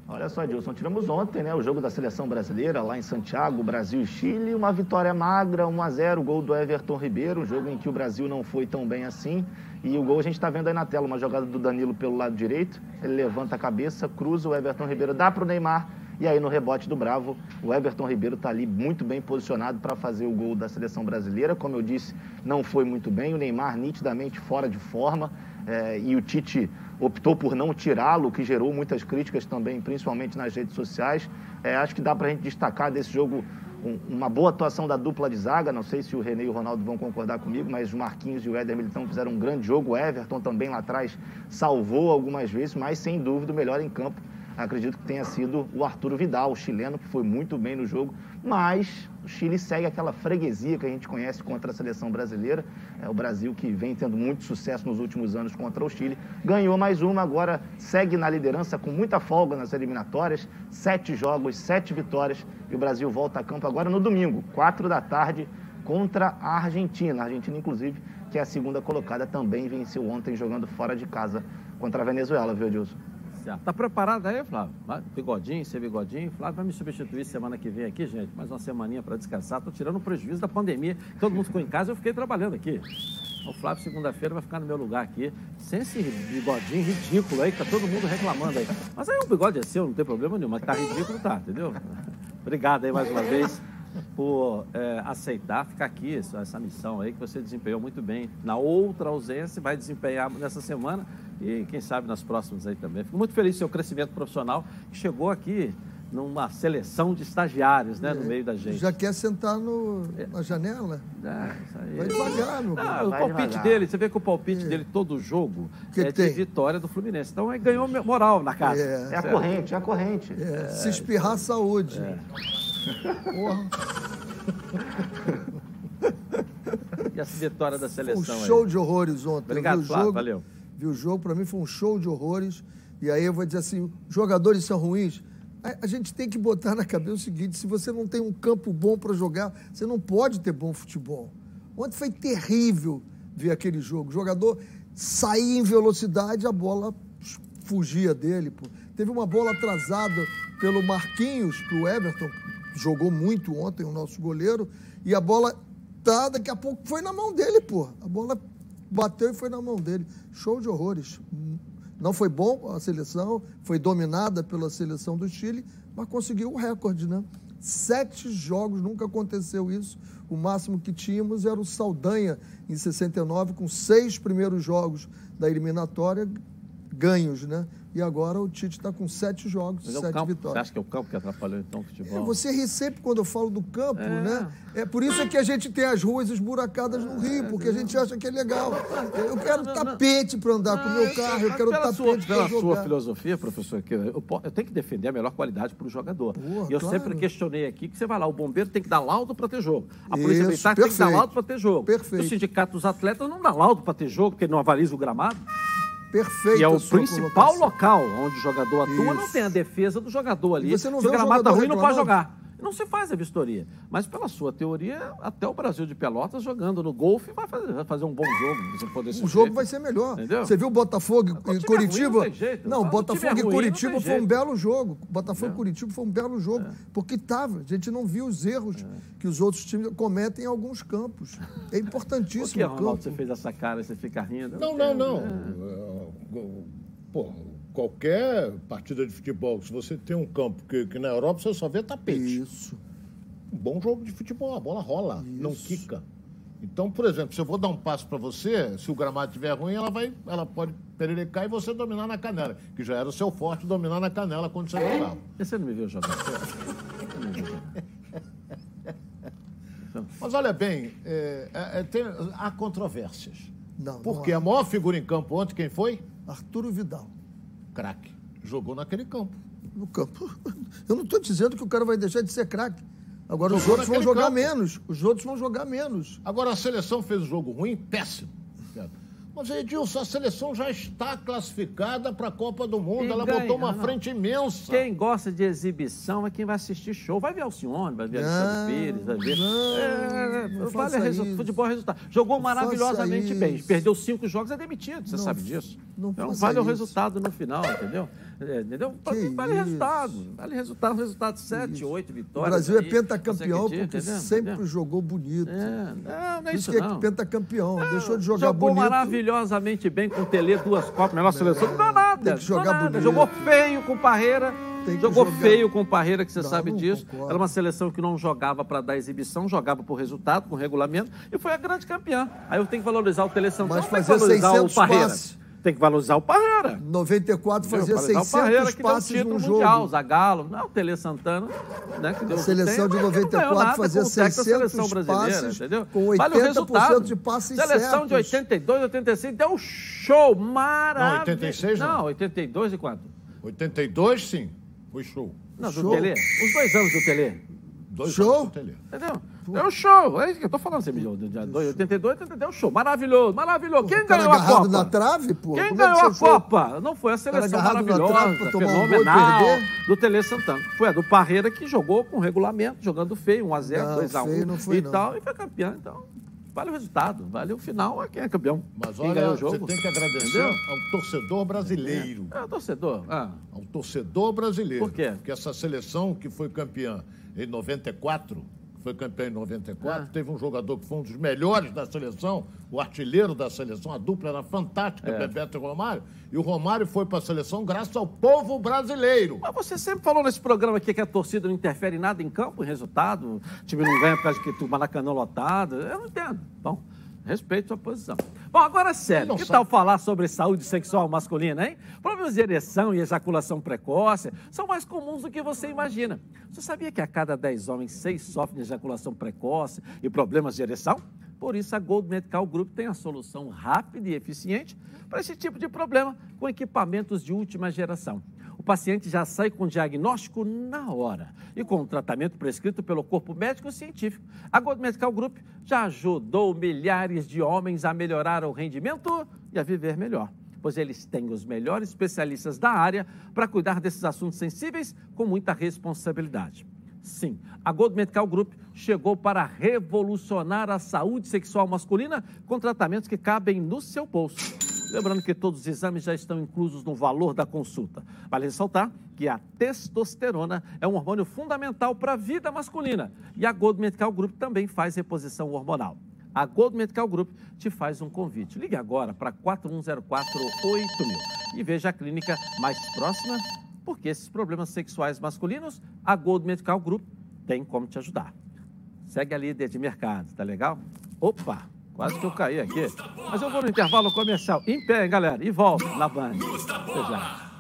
Olha só, Edilson, tivemos ontem né, o jogo da seleção brasileira lá em Santiago, Brasil e Chile. Uma vitória magra, 1 a 0 gol do Everton Ribeiro, um jogo em que o Brasil não foi tão bem assim. E o gol a gente está vendo aí na tela, uma jogada do Danilo pelo lado direito. Ele levanta a cabeça, cruza, o Everton Ribeiro dá para o Neymar. E aí no rebote do Bravo, o Everton Ribeiro está ali muito bem posicionado para fazer o gol da seleção brasileira. Como eu disse, não foi muito bem. O Neymar nitidamente fora de forma. eh, e o Tite optou por não tirá-lo, que gerou muitas críticas também, principalmente nas redes sociais. É, acho que dá para a gente destacar desse jogo um- uma boa atuação da dupla de zaga. Não sei se o René e o Ronaldo vão concordar comigo, mas o Marquinhos e o Éder Militão fizeram um grande jogo. O Everton também lá atrás salvou algumas vezes, mas sem dúvida o melhor em campo. Acredito que tenha sido o Arturo Vidal, o chileno, que foi muito bem no jogo. Mas o Chile segue aquela freguesia que a gente conhece contra a seleção brasileira. É o Brasil que vem tendo muito sucesso nos últimos anos contra o Chile. Ganhou mais uma, agora segue na liderança com muita folga nas eliminatórias. Sete jogos, sete vitórias. E o Brasil volta a campo agora no domingo, quatro da tarde, contra a Argentina. A Argentina, inclusive, que é a segunda colocada, também venceu ontem jogando fora de casa contra a Venezuela, viu, Edilson? Tá preparado aí, Flávio? Bigodinho, ser bigodinho. Flávio vai me substituir semana que vem aqui, gente. Mais uma semaninha para descansar. Tô tirando o prejuízo da pandemia. Todo mundo ficou em casa eu fiquei trabalhando aqui. O Flávio, segunda-feira, vai ficar no meu lugar aqui, sem esse bigodinho ridículo aí, que tá todo mundo reclamando aí. Mas aí o bigode é seu, não tem problema nenhum. Mas tá ridículo, tá, entendeu? Obrigado aí mais uma vez por é, aceitar ficar aqui, essa, missão aí que você desempenhou muito bem na outra ausência, vai desempenhar nessa semana e quem sabe nas próximas aí também. Fico muito feliz com o seu crescimento profissional, que chegou aqui numa seleção de estagiários, né, no meio da gente. Já quer sentar no, na janela? É, isso aí. Vai devagar, meu Ah, o Vai palpite devagar. dele, você vê que o palpite dele todo jogo Que é que de tem? vitória do Fluminense. Então ele ganhou moral na casa. É. É a corrente, é a corrente. É, se espirrar, saúde. Porra, E essa vitória da foi um seleção show aí. de horrores ontem. Obrigado, vi Flávio, jogo, valeu. Vi o jogo, pra mim foi um show de horrores. E aí eu vou dizer assim, jogadores são ruins. A, a gente tem que botar na cabeça o seguinte, se você não tem um campo bom para jogar, você não pode ter bom futebol. Ontem foi terrível ver aquele jogo. O jogador saía em velocidade, a bola fugia dele. Pô. Teve uma bola atrasada pelo Marquinhos, que o Everton jogou muito ontem, o nosso goleiro, e a bola tá, daqui a pouco foi na mão dele, pô. A bola bateu e foi na mão dele. Show de horrores. Não foi bom a seleção, foi dominada pela seleção do Chile, mas conseguiu o recorde, né? Sete jogos, nunca aconteceu isso. O máximo que tínhamos era o Saldanha, em 69, com seis primeiros jogos da eliminatória ganhos, né? E agora o Tite está com sete jogos, Mas é sete você vitórias. acha que é o campo que atrapalhou então o futebol? É, você ri sempre quando eu falo do campo, É. né? É por isso é que a gente tem as ruas esburacadas no Rio, porque a gente acha que é legal. Eu quero tapete para andar com o meu carro, eu quero tapete para pela sua jogar. filosofia, professor, que eu, eu tenho que defender a melhor qualidade para o jogador. Porra, e eu claro. sempre questionei aqui que você vai lá, o bombeiro tem que dar laudo para ter jogo. A Isso, polícia militar tem que dar laudo para ter jogo. Perfeito. O sindicato dos atletas não dá laudo para ter jogo, porque ele não avaliza o gramado. Perfeito. E é o principal colocação. local onde o jogador atua, não Isso. tem a defesa do jogador ali. E você não Se vê o gramado tá ruim, não pode jogar. Não se faz a vistoria. Mas pela sua teoria, até o Brasil de Pelotas jogando no golfe vai fazer, vai fazer um bom jogo. Se for desse O jogo jeito. vai ser melhor. Entendeu? Você viu o Botafogo Quando o e é Curitiba? ruim, não tem jeito. Não, Botafogo é e ruim, não Curitiba foi um belo jogo. Botafogo e Curitiba foi um belo jogo, porque tava. A gente não viu os erros que os outros times cometem em alguns campos. É Por que, importantíssimo o Ronaldo, campo. você fez essa cara e você fica rindo? Não, não, não. É, Pô, qualquer partida de futebol, se você tem um campo que, que na Europa você só vê tapete. Isso. Um bom jogo de futebol, a bola rola, não quica. Então, por exemplo, se eu vou dar um passo para você, se o gramado estiver ruim, ela vai, ela pode pererecar e você dominar na canela, que já era o seu forte dominar na canela quando você jogava. Você não me viu jogar? Mas olha bem, é, é, é, tem, há controvérsias. Não, Porque não a maior figura em campo ontem, quem foi? Arturo Vidal. Craque. Jogou naquele campo. No campo. Eu não estou dizendo que o cara vai deixar de ser craque. Agora os Jogou outros vão jogar campo. menos. Os outros vão jogar menos. Agora a seleção fez um jogo ruim, péssimo. Mas, Edilson, a seleção já está classificada para a Copa do Mundo. E Ela ganha, botou uma não. frente imensa. Quem gosta de exibição é quem vai assistir show. Vai ver Alcione, vai ver Alexandre Não, Pires, vai ver. não, É, vale resu-. Futebol é resultado. Jogou Não maravilhosamente bem. Perdeu cinco jogos, é demitido. Você Não sabe disso. não então vale o isso. resultado no final, entendeu? É, entendeu? Que vale isso. resultado. Vale resultado, resultado 7, 8 O vitórias. Brasil é aí, pentacampeão consecutivas, porque entendeu? sempre Entendeu? jogou bonito. É, não, não é isso isso que é não. pentacampeão. Deixou de jogar Jogou bonito. maravilhosamente bem com o Tele, duas Copas. Melhor seleção. Não dá nada. tem que jogar não nada. bonito. Jogou feio com o Parreira. Jogou jogar- feio com o Parreira, que você Não, sabe não disso. concordo. Era uma seleção que não jogava para dar exibição, jogava por resultado, com regulamento, e foi a grande campeã. Aí eu tenho que valorizar o Tele Santana, Mas fazer valorizar o 600 Parreira. passes. Tem que valorizar o Parreira. 94 fazia Valorizar o 600 Parreira, que deu o passes título num mundial, jogo. Zagallo, não, o Tele Santana, né, que deu A seleção de tem, ganhou 94 nada fazia com o técnico da 600 seleção brasileira, passes entendeu? com Vale o 80% resultado. de passes Seleção de certos. 82, 86, deu um show maravilhoso. Não, 86 não. Não, 82 e quanto? 82, sim. Foi show. Não, do Show. Tele. Os dois anos do Tele. Dois Show? anos do Tele. Entendeu? Deu um show. É isso que eu tô falando, você me deu. 82, 82, deu um show. Maravilhoso, maravilhoso. Quem ganhou a Copa? na trave, pô. Quem Como é ganhou a achou? Copa? Não foi a seleção maravilhosa, um fenomenal perder? do Tele Santana. Foi a do Parreira que jogou com regulamento, jogando feio, 1x0, Não, 2x1 feio não foi, e não. tal, e foi campeão. Então, vale o resultado, vale o final, é quem é campeão. Mas quem olha, você tem que agradecer Entendeu? ao torcedor brasileiro. É, o torcedor. Ah, Ao torcedor brasileiro. Por quê? Porque essa seleção que foi campeã em 94, foi campeã em 94, Ah. teve um jogador que foi um dos melhores da seleção, o artilheiro da seleção, a dupla era fantástica, É. Bebeto e Romário. E o Romário foi para a seleção graças ao povo brasileiro. Mas você sempre falou nesse programa aqui que a torcida não interfere em nada em campo, em resultado. O time não ganha por causa que o Maracanã lotado. Eu não entendo. Bom, respeito sua posição. Bom, agora é sério. Que sabe. tal falar sobre saúde sexual masculina, hein? Problemas de ereção e ejaculação precoce são mais comuns do que você imagina. Você sabia que a cada 10 homens, 6 sofrem de ejaculação precoce e problemas de ereção? Por isso, a Gold Medical Group tem a solução rápida e eficiente para esse tipo de problema com equipamentos de última geração. O paciente já sai com o diagnóstico na hora e com o tratamento prescrito pelo corpo médico científico. A Gold Medical Group já ajudou milhares de homens a melhorar o rendimento e a viver melhor, pois eles têm os melhores especialistas da área para cuidar desses assuntos sensíveis com muita responsabilidade. Sim, a Gold Medical Group chegou para revolucionar a saúde sexual masculina com tratamentos que cabem no seu bolso. Lembrando que todos os exames já estão inclusos no valor da consulta. Vale ressaltar que a testosterona é um hormônio fundamental para a vida masculina e a Gold Medical Group também faz reposição hormonal. A Gold Medical Group te faz um convite. Ligue agora para 41048000 e veja a clínica mais próxima, porque esses problemas sexuais masculinos, a Gold Medical Group tem como te ajudar. Segue a líder de mercado, tá legal? Opa, quase que eu caí aqui. Mas eu vou no intervalo comercial. Em pé, galera? E volto na Band. Já.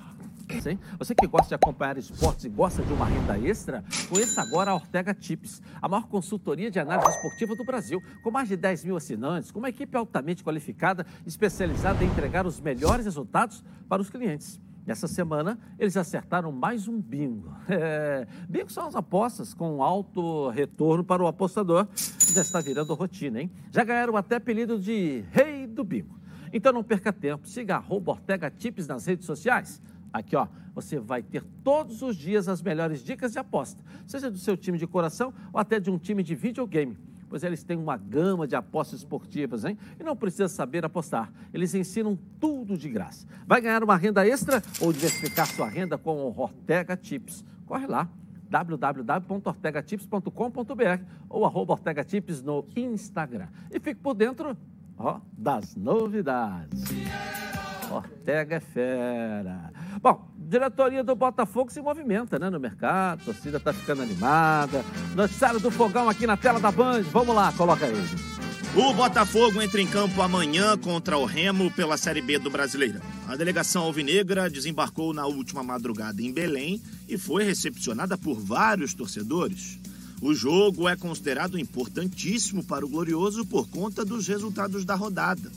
Sim? Você que gosta de acompanhar esportes e gosta de uma renda extra, conheça agora a Ortega Tips, a maior consultoria de análise esportiva do Brasil, com mais de 10 mil assinantes, com uma equipe altamente qualificada, especializada em entregar os melhores resultados para os clientes. Nessa semana, eles acertaram mais um bingo. É, bingo são as apostas com alto retorno para o apostador, já está virando rotina, hein? Já ganharam até apelido de Rei do Bingo. Então não perca tempo, siga arroba Ortega Tips nas redes sociais. Aqui, ó, você vai ter todos os dias as melhores dicas de aposta, seja do seu time de coração ou até de um time de videogame. Pois eles têm uma gama de apostas esportivas, hein? E não precisa saber apostar. Eles ensinam tudo de graça. Vai ganhar uma renda extra ou diversificar sua renda com o Ortega Tips? Corre lá www.ortegatips.com.br ou arroba Ortega Tips no Instagram. E fique por dentro ó, das novidades. Ortega é fera. Bom, diretoria do Botafogo se movimenta né, no mercado, a torcida está ficando animada. Noticiário do Fogão aqui na tela da Band. Vamos lá, coloca aí. O Botafogo entra em campo amanhã contra o Remo pela Série B do Brasileirão. A delegação alvinegra desembarcou na última madrugada em Belém e foi recepcionada por vários torcedores. O jogo é considerado importantíssimo para o Glorioso por conta dos resultados da rodada.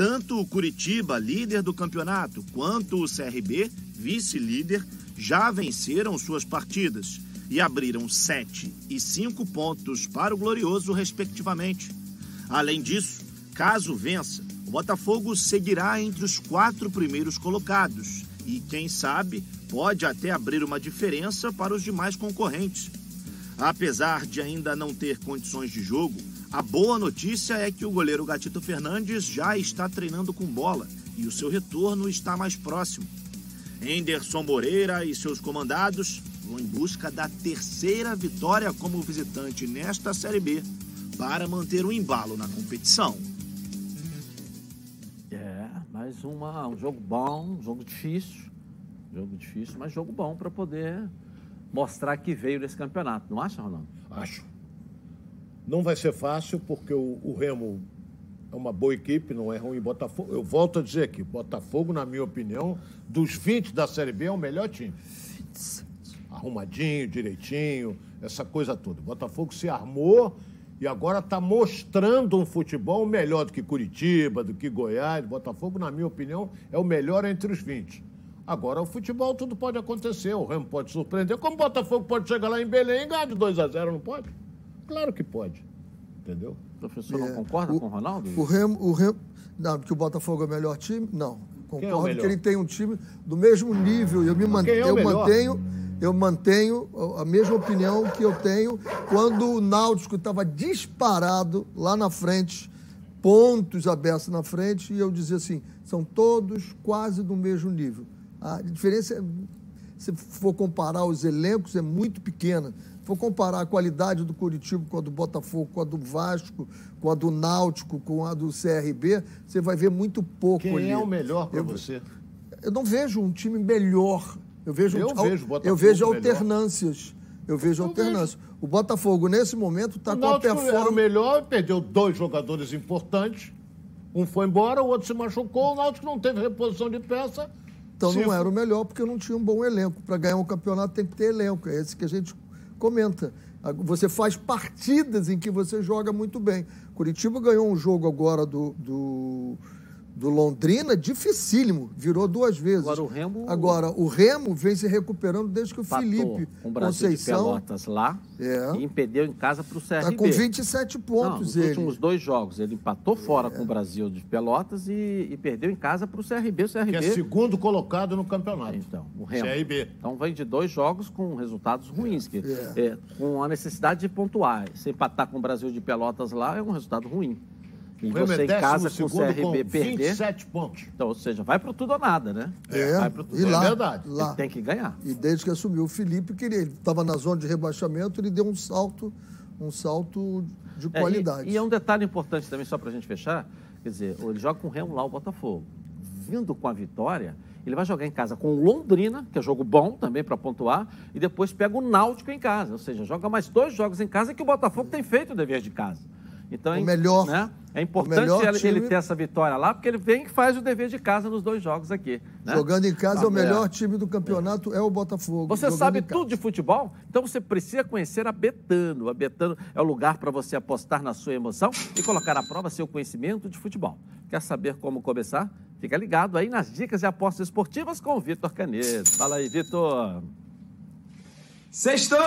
Tanto o Curitiba, líder do campeonato, quanto o CRB, vice-líder, já venceram suas partidas e abriram sete e cinco pontos para o Glorioso, respectivamente. Além disso, caso vença, o Botafogo seguirá entre os quatro primeiros colocados e, quem sabe, pode até abrir uma diferença para os demais concorrentes. Apesar de ainda não ter condições de jogo, a boa notícia é que o goleiro Gatito Fernandes já está treinando com bola e o seu retorno está mais próximo. Henderson Moreira e seus comandados vão em busca da terceira vitória como visitante nesta Série B para manter o embalo na competição. É, mais uma, um jogo bom, um jogo difícil. Jogo difícil, mas jogo bom para poder mostrar que veio nesse campeonato. Não acha, Ronaldo? Acho. Não vai ser fácil, porque o, o Remo é uma boa equipe, não é ruim. Botafogo, eu volto a dizer aqui, Botafogo, na minha opinião, dos 20 da Série B, é o melhor time. Arrumadinho, direitinho, essa coisa toda. Botafogo se armou e agora está mostrando um futebol melhor do que Curitiba, do que Goiás. Botafogo, na minha opinião, é o melhor entre os 20. Agora, o futebol, tudo pode acontecer. O Remo pode surpreender. Como o Botafogo pode chegar lá em Belém e ganhar de 2 a 0 não pode? Claro que pode. Entendeu? O professor não concorda o, com o Ronaldo? O Remo, o Remo. Não, que o Botafogo é o melhor time? Não. É o Concordo melhor? que ele tem um time do mesmo nível. Eu, me man- é eu mantenho. Eu mantenho a mesma opinião que eu tenho quando o Náutico estava disparado lá na frente, pontos abertos na frente, e eu dizia assim: são todos quase do mesmo nível. A diferença, é, se for comparar os elencos, é muito pequena. For comparar a qualidade do Curitiba com a do Botafogo, com a do Vasco, com a do Náutico, com a do CRB, você vai ver muito pouco Quem ali. é o melhor para você? eu não vejo um time melhor. Eu vejo, Eu al- vejo Botafogo eu vejo alternâncias. Eu vejo alternâncias. O Botafogo, nesse momento, está com a Náutico era o performance. melhor, perdeu dois jogadores importantes. Um foi embora, o outro se machucou. O Náutico não teve reposição de peça. Então Se não era o melhor, porque não tinha um bom elenco. Para ganhar um campeonato tem que ter elenco. É esse que a gente comenta. Você faz partidas em que você joga muito bem. Curitiba ganhou um jogo agora do, do, do Londrina, dificílimo. Virou duas vezes. Agora o Remo- Agora, o Remo vem se recuperando desde que o Empatou Felipe com o Brasil de Conceição Pelotas lá É. e impediu em casa para o CRB. está com 27 Não, pontos nos ele. últimos dois jogos, ele empatou fora com o Brasil de Pelotas e, e perdeu em casa para o CRB. O CRB Que é segundo colocado no campeonato. Então, o Remo. CRB. Então vem de dois jogos com resultados ruins, que, É. é, com a necessidade de pontuar. Se empatar com o Brasil de Pelotas lá é um resultado ruim. E você é em casa com o CRB com perder. 27 pontos. Então, ou seja, vai pro tudo ou nada, né? É, Vai pro tudo e lá, nada. verdade. lá. Tem que ganhar. E desde que assumiu o Felipe, que ele estava na zona de rebaixamento, ele deu um salto, um salto de É, qualidade. e, e é um detalhe importante também, só para a gente fechar, quer dizer, ele joga com o Remo lá, o Botafogo. Vindo com a vitória, ele vai jogar em casa com o Londrina, que é jogo bom também para pontuar, e depois pega o Náutico em casa. Ou seja, joga mais dois jogos em casa que o Botafogo tem feito o dever de casa. Então, O é, melhor- né? é importante ele, ele time- ter essa vitória lá, porque ele vem e faz o dever de casa nos dois jogos aqui. né? Jogando em casa, Tá, o melhor time do campeonato é, o Botafogo. Você sabe tudo de futebol? Então você precisa conhecer a Betano. A Betano é o lugar para você apostar na sua emoção e colocar à prova seu conhecimento de futebol. Quer saber como começar? Fica ligado aí nas dicas de apostas esportivas com o Vitor Canedo. Fala aí, Vitor. Sextou,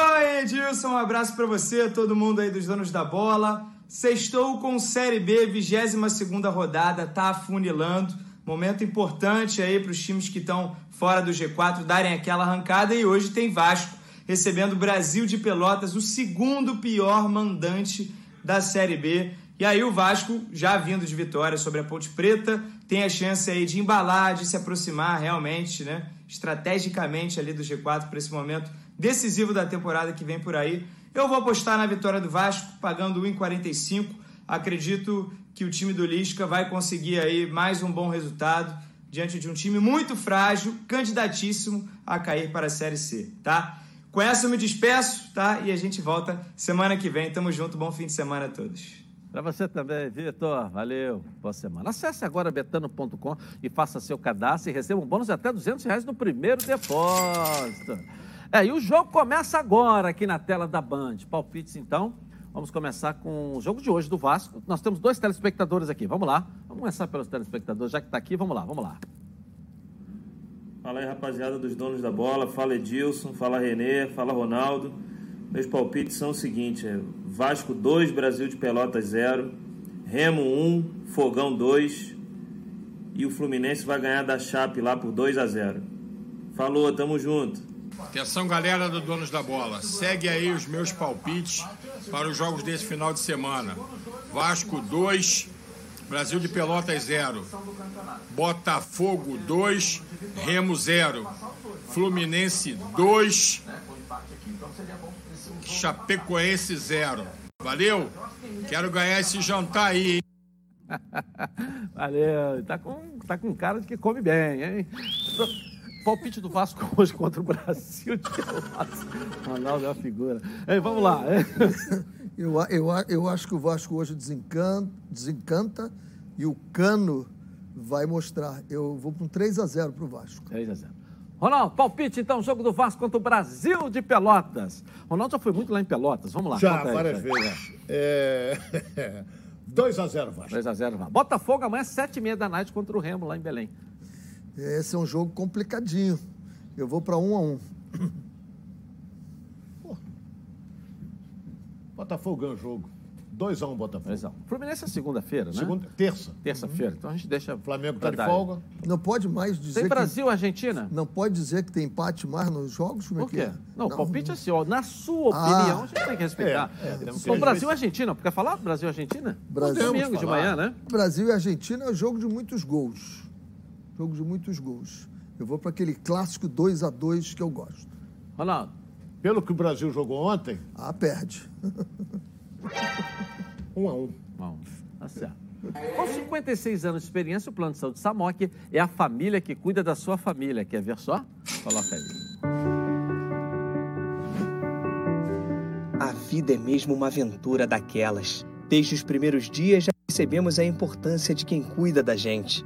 Edilson. Um abraço pra você, todo mundo aí dos donos da bola. Sextou com Série B, 22ª rodada, tá afunilando. Momento importante aí para os times que estão fora do G4 darem aquela arrancada. E hoje tem Vasco recebendo o Brasil de Pelotas, o segundo pior mandante da Série B. E aí o Vasco, já vindo de vitória sobre a Ponte Preta, tem a chance aí de embalar, de se aproximar realmente, né? Estrategicamente ali do G4 para esse momento decisivo da temporada que vem por aí. Eu vou apostar na vitória do Vasco, pagando 1,45. Acredito que o time do Lisca vai conseguir aí mais um bom resultado diante de um time muito frágil, candidatíssimo a cair para a Série C, tá? Com essa eu me despeço, tá? E a gente volta semana que vem. Tamo junto, bom fim de semana a todos. Para você também, Vitor. Valeu. Boa semana. Acesse agora betano.com e faça seu cadastro e receba um bônus de até 200 reais no primeiro depósito. É, e o jogo começa agora aqui na tela da Band. Palpites, então. Vamos começar com o jogo de hoje do Vasco. Nós temos dois telespectadores aqui. Vamos lá. Vamos começar pelos telespectadores, já que está aqui. Vamos lá, vamos lá. Fala aí, rapaziada dos donos da bola. Fala Edilson, fala Renê, fala Ronaldo. Meus palpites são o seguinte: é Vasco 2, Brasil de Pelotas 0, Remo 1, Fogão 2 e o Fluminense vai ganhar da Chape lá por 2 a 0. Falou, tamo junto. Atenção, galera do Donos da Bola. Segue aí os meus palpites para os jogos desse final de semana. Vasco 2, Brasil de Pelotas 0. Botafogo 2, Remo 0. Fluminense 2, Chapecoense 0. Valeu? Quero ganhar esse jantar aí, hein? Valeu. Tá com, tá com cara de que come bem, hein? Palpite do Vasco hoje contra o Brasil de Pelotas. Ronaldo é uma figura. Ei, vamos lá. Eu, eu, eu acho que o Vasco hoje desencanta, desencanta e o Cano vai mostrar. Eu vou para um 3 a 0 para o Vasco. 3 a 0 Ronaldo, palpite então, jogo do Vasco contra o Brasil de Pelotas. Ronaldo já foi muito lá em Pelotas, vamos lá. Já, várias vezes. É... 2 a 0 Vasco. 2 a 0 Vasco. Botafogo amanhã, 7h30 da noite contra o Remo, lá em Belém. Esse é um jogo complicadinho. Eu vou para 1 a 1 Botafogo ganha o jogo. 2x1 um, Botafogo. 2x1. Fluminense é segunda-feira, né? Segunda, terça. Terça-feira. Então a gente deixa. Flamengo tá de folga. Não pode mais dizer. Tem Brasil, que... Argentina? Não pode dizer que tem empate mais nos jogos? Como Por quê? É é? Não, o palpite é assim, ó. Na sua opinião, ah, a gente tem que respeitar. É, é, então, Brasil e Argentina. Quer falar Brasil e Argentina? Brasil. Domingo de manhã, né? Brasil e Argentina é um jogo de muitos gols. Jogo de muitos gols. Eu vou para aquele clássico 2 a 2 que eu gosto. Ronaldo. Pelo que o Brasil jogou ontem. Ah, perde. um a um. Um a um. Tá certo. Com 56 anos de experiência, o Plano de Saúde Samok é a família que cuida da sua família. Quer ver só? Coloca aí. A vida é mesmo uma aventura daquelas. Desde os primeiros dias já percebemos a importância de quem cuida da gente.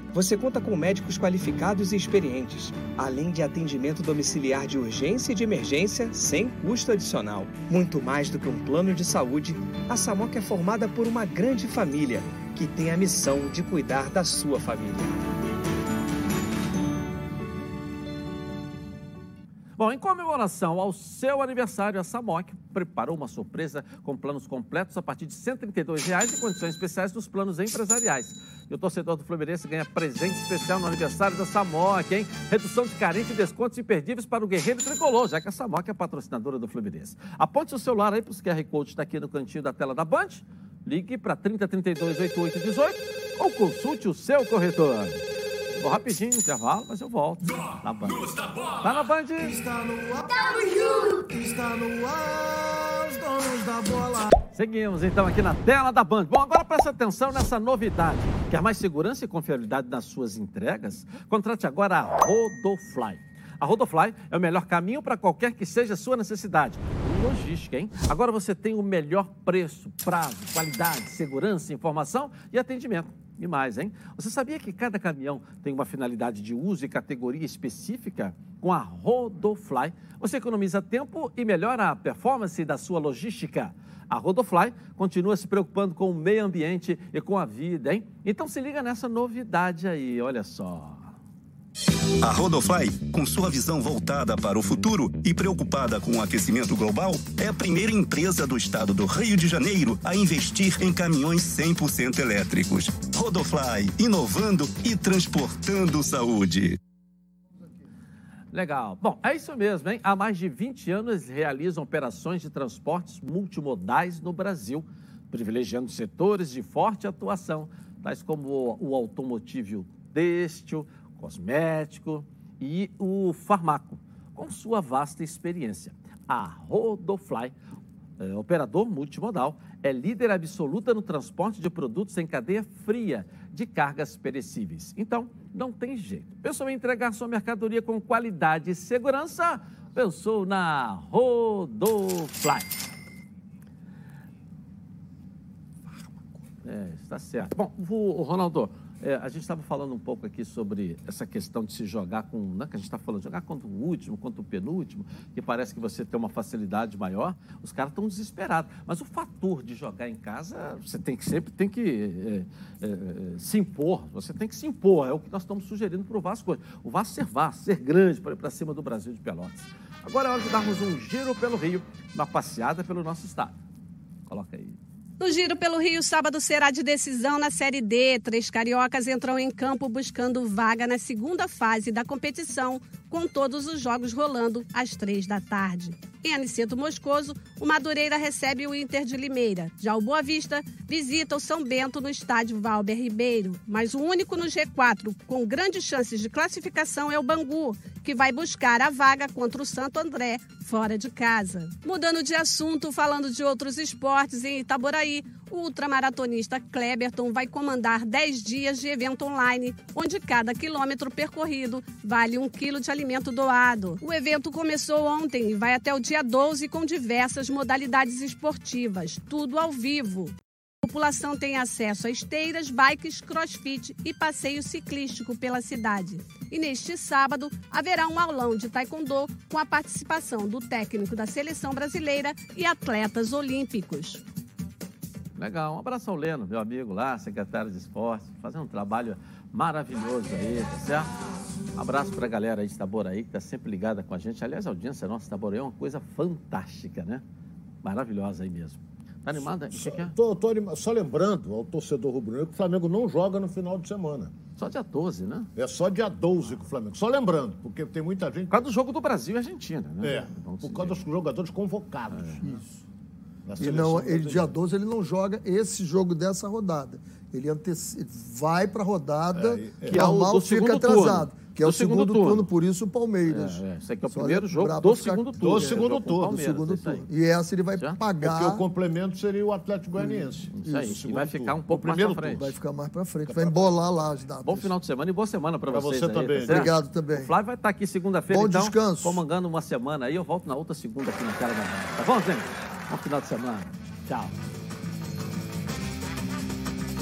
você conta com médicos qualificados e experientes, além de atendimento domiciliar de urgência e de emergência sem custo adicional. Muito mais do que um plano de saúde, a Samoc é formada por uma grande família que tem a missão de cuidar da sua família. Bom, em comemoração ao seu aniversário, a Samok preparou uma surpresa com planos completos a partir de 132 reais e condições especiais dos planos empresariais. E o torcedor do Fluminense ganha presente especial no aniversário da Samok, hein? Redução de carente e descontos imperdíveis para o Guerreiro Tricolor, já que a Samok é patrocinadora do Fluminense. Aponte o celular aí para os QR Code está aqui no cantinho da tela da Band. Ligue para 3032 8818 ou consulte o seu corretor. Vou rapidinho, intervalo, mas eu volto. Na Band. Tá na Band? Está no ar. Está no ar, os donos da bola. Seguimos então aqui na tela da Band. Bom, agora presta atenção nessa novidade. Quer mais segurança e confiabilidade nas suas entregas? Contrate agora a Rodofly. A Rodofly é o melhor caminho para qualquer que seja a sua necessidade. Logística, hein? Agora você tem o melhor preço, prazo, qualidade, segurança, informação e atendimento e mais, hein? Você sabia que cada caminhão tem uma finalidade de uso e categoria específica? Com a Rodofly, você economiza tempo e melhora a performance da sua logística. A Rodofly continua se preocupando com o meio ambiente e com a vida, hein? Então se liga nessa novidade aí, olha só. A Rodofly, com sua visão voltada para o futuro e preocupada com o aquecimento global, é a primeira empresa do estado do Rio de Janeiro a investir em caminhões 100% elétricos. Rodofly, inovando e transportando saúde. Legal. Bom, é isso mesmo, hein? Há mais de 20 anos realizam operações de transportes multimodais no Brasil, privilegiando setores de forte atuação, tais como o automotivo têxtil, cosmético e o farmaco, com sua vasta experiência. A Rodofly, é, operador multimodal, é líder absoluta no transporte de produtos em cadeia fria de cargas perecíveis. Então, não tem jeito. Pensou em entregar sua mercadoria com qualidade e segurança? Pensou na Rodofly. É, está certo. Bom, o Ronaldo, é, a gente estava falando um pouco aqui sobre essa questão de se jogar com, né, que a gente está falando, jogar contra o último, contra o penúltimo, que parece que você tem uma facilidade maior. Os caras estão desesperados. Mas o fator de jogar em casa, você tem que sempre tem que é, é, se impor. Você tem que se impor. É o que nós estamos sugerindo para o Vasco. O Vasco ser Vasco, ser grande para cima do Brasil de Pelotas. Agora é hora de darmos um giro pelo Rio, uma passeada pelo nosso estado. Coloca aí. No Giro pelo Rio, sábado será de decisão na Série D. Três cariocas entram em campo buscando vaga na segunda fase da competição, com todos os jogos rolando às três da tarde. Em Aniceto Moscoso, o Madureira recebe o Inter de Limeira. Já o Boa Vista visita o São Bento no estádio Valber Ribeiro. Mas o único no G4 com grandes chances de classificação é o Bangu, que vai buscar a vaga contra o Santo André, fora de casa. Mudando de assunto, falando de outros esportes, em Itaboraí, o ultramaratonista Kleberton vai comandar 10 dias de evento online, onde cada quilômetro percorrido vale um quilo de alimento doado. O evento começou ontem e vai até o dia 12 com diversas modalidades esportivas, tudo ao vivo. A população tem acesso a esteiras, bikes, crossfit e passeio ciclístico pela cidade. E neste sábado haverá um aulão de taekwondo com a participação do técnico da seleção brasileira e atletas olímpicos. Legal, um abraço ao Leno, meu amigo lá, secretário de esporte, fazendo um trabalho maravilhoso aí, tá certo? Abraço para a galera aí de Itaboraí, que está sempre ligada com a gente. Aliás, a audiência nossa de Itaboraí é uma coisa fantástica, né? Maravilhosa aí mesmo. Tá animada? O que, que é? Tô, tô anima- Só lembrando ao torcedor rubro-negro que o Flamengo não joga no final de semana. Só dia 12, né? É só dia 12 que o Flamengo. Só lembrando, porque tem muita gente. Por causa do jogo do Brasil e Argentina, né? É, por causa dos jogadores convocados. Isso. Na E não, ele, dia 12 ele não joga esse jogo dessa rodada. Ele anteci... vai para a rodada, É, que é o normal do fica segundo atrasado. turno. Que é Do o segundo, segundo turno. turno. por isso o Palmeiras. É, é. Esse aqui é o Só primeiro jogo lembrar do pra ficar- segundo turno. Do segundo É, o turno. Do segundo isso aí. turno. E essa ele vai Certo? pagar. Porque o complemento seria o Atlético Goianiense. Isso aí, no e vai ficar um pouco O mais primeiro pra frente. turno. Vai ficar mais para frente. Vai embolar lá as datas. Bom final de semana e boa semana para Pra vocês você aí, também. tá? Obrigado também. O Flávio vai estar aqui segunda-feira, Bom então, descanso. comandando uma semana aí. Eu volto na outra segunda aqui na tela da manhã. Tá bom, gente? Bom final de semana. Tchau.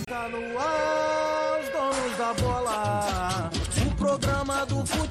Tá no ar, os donos da bola. O programa do futebol.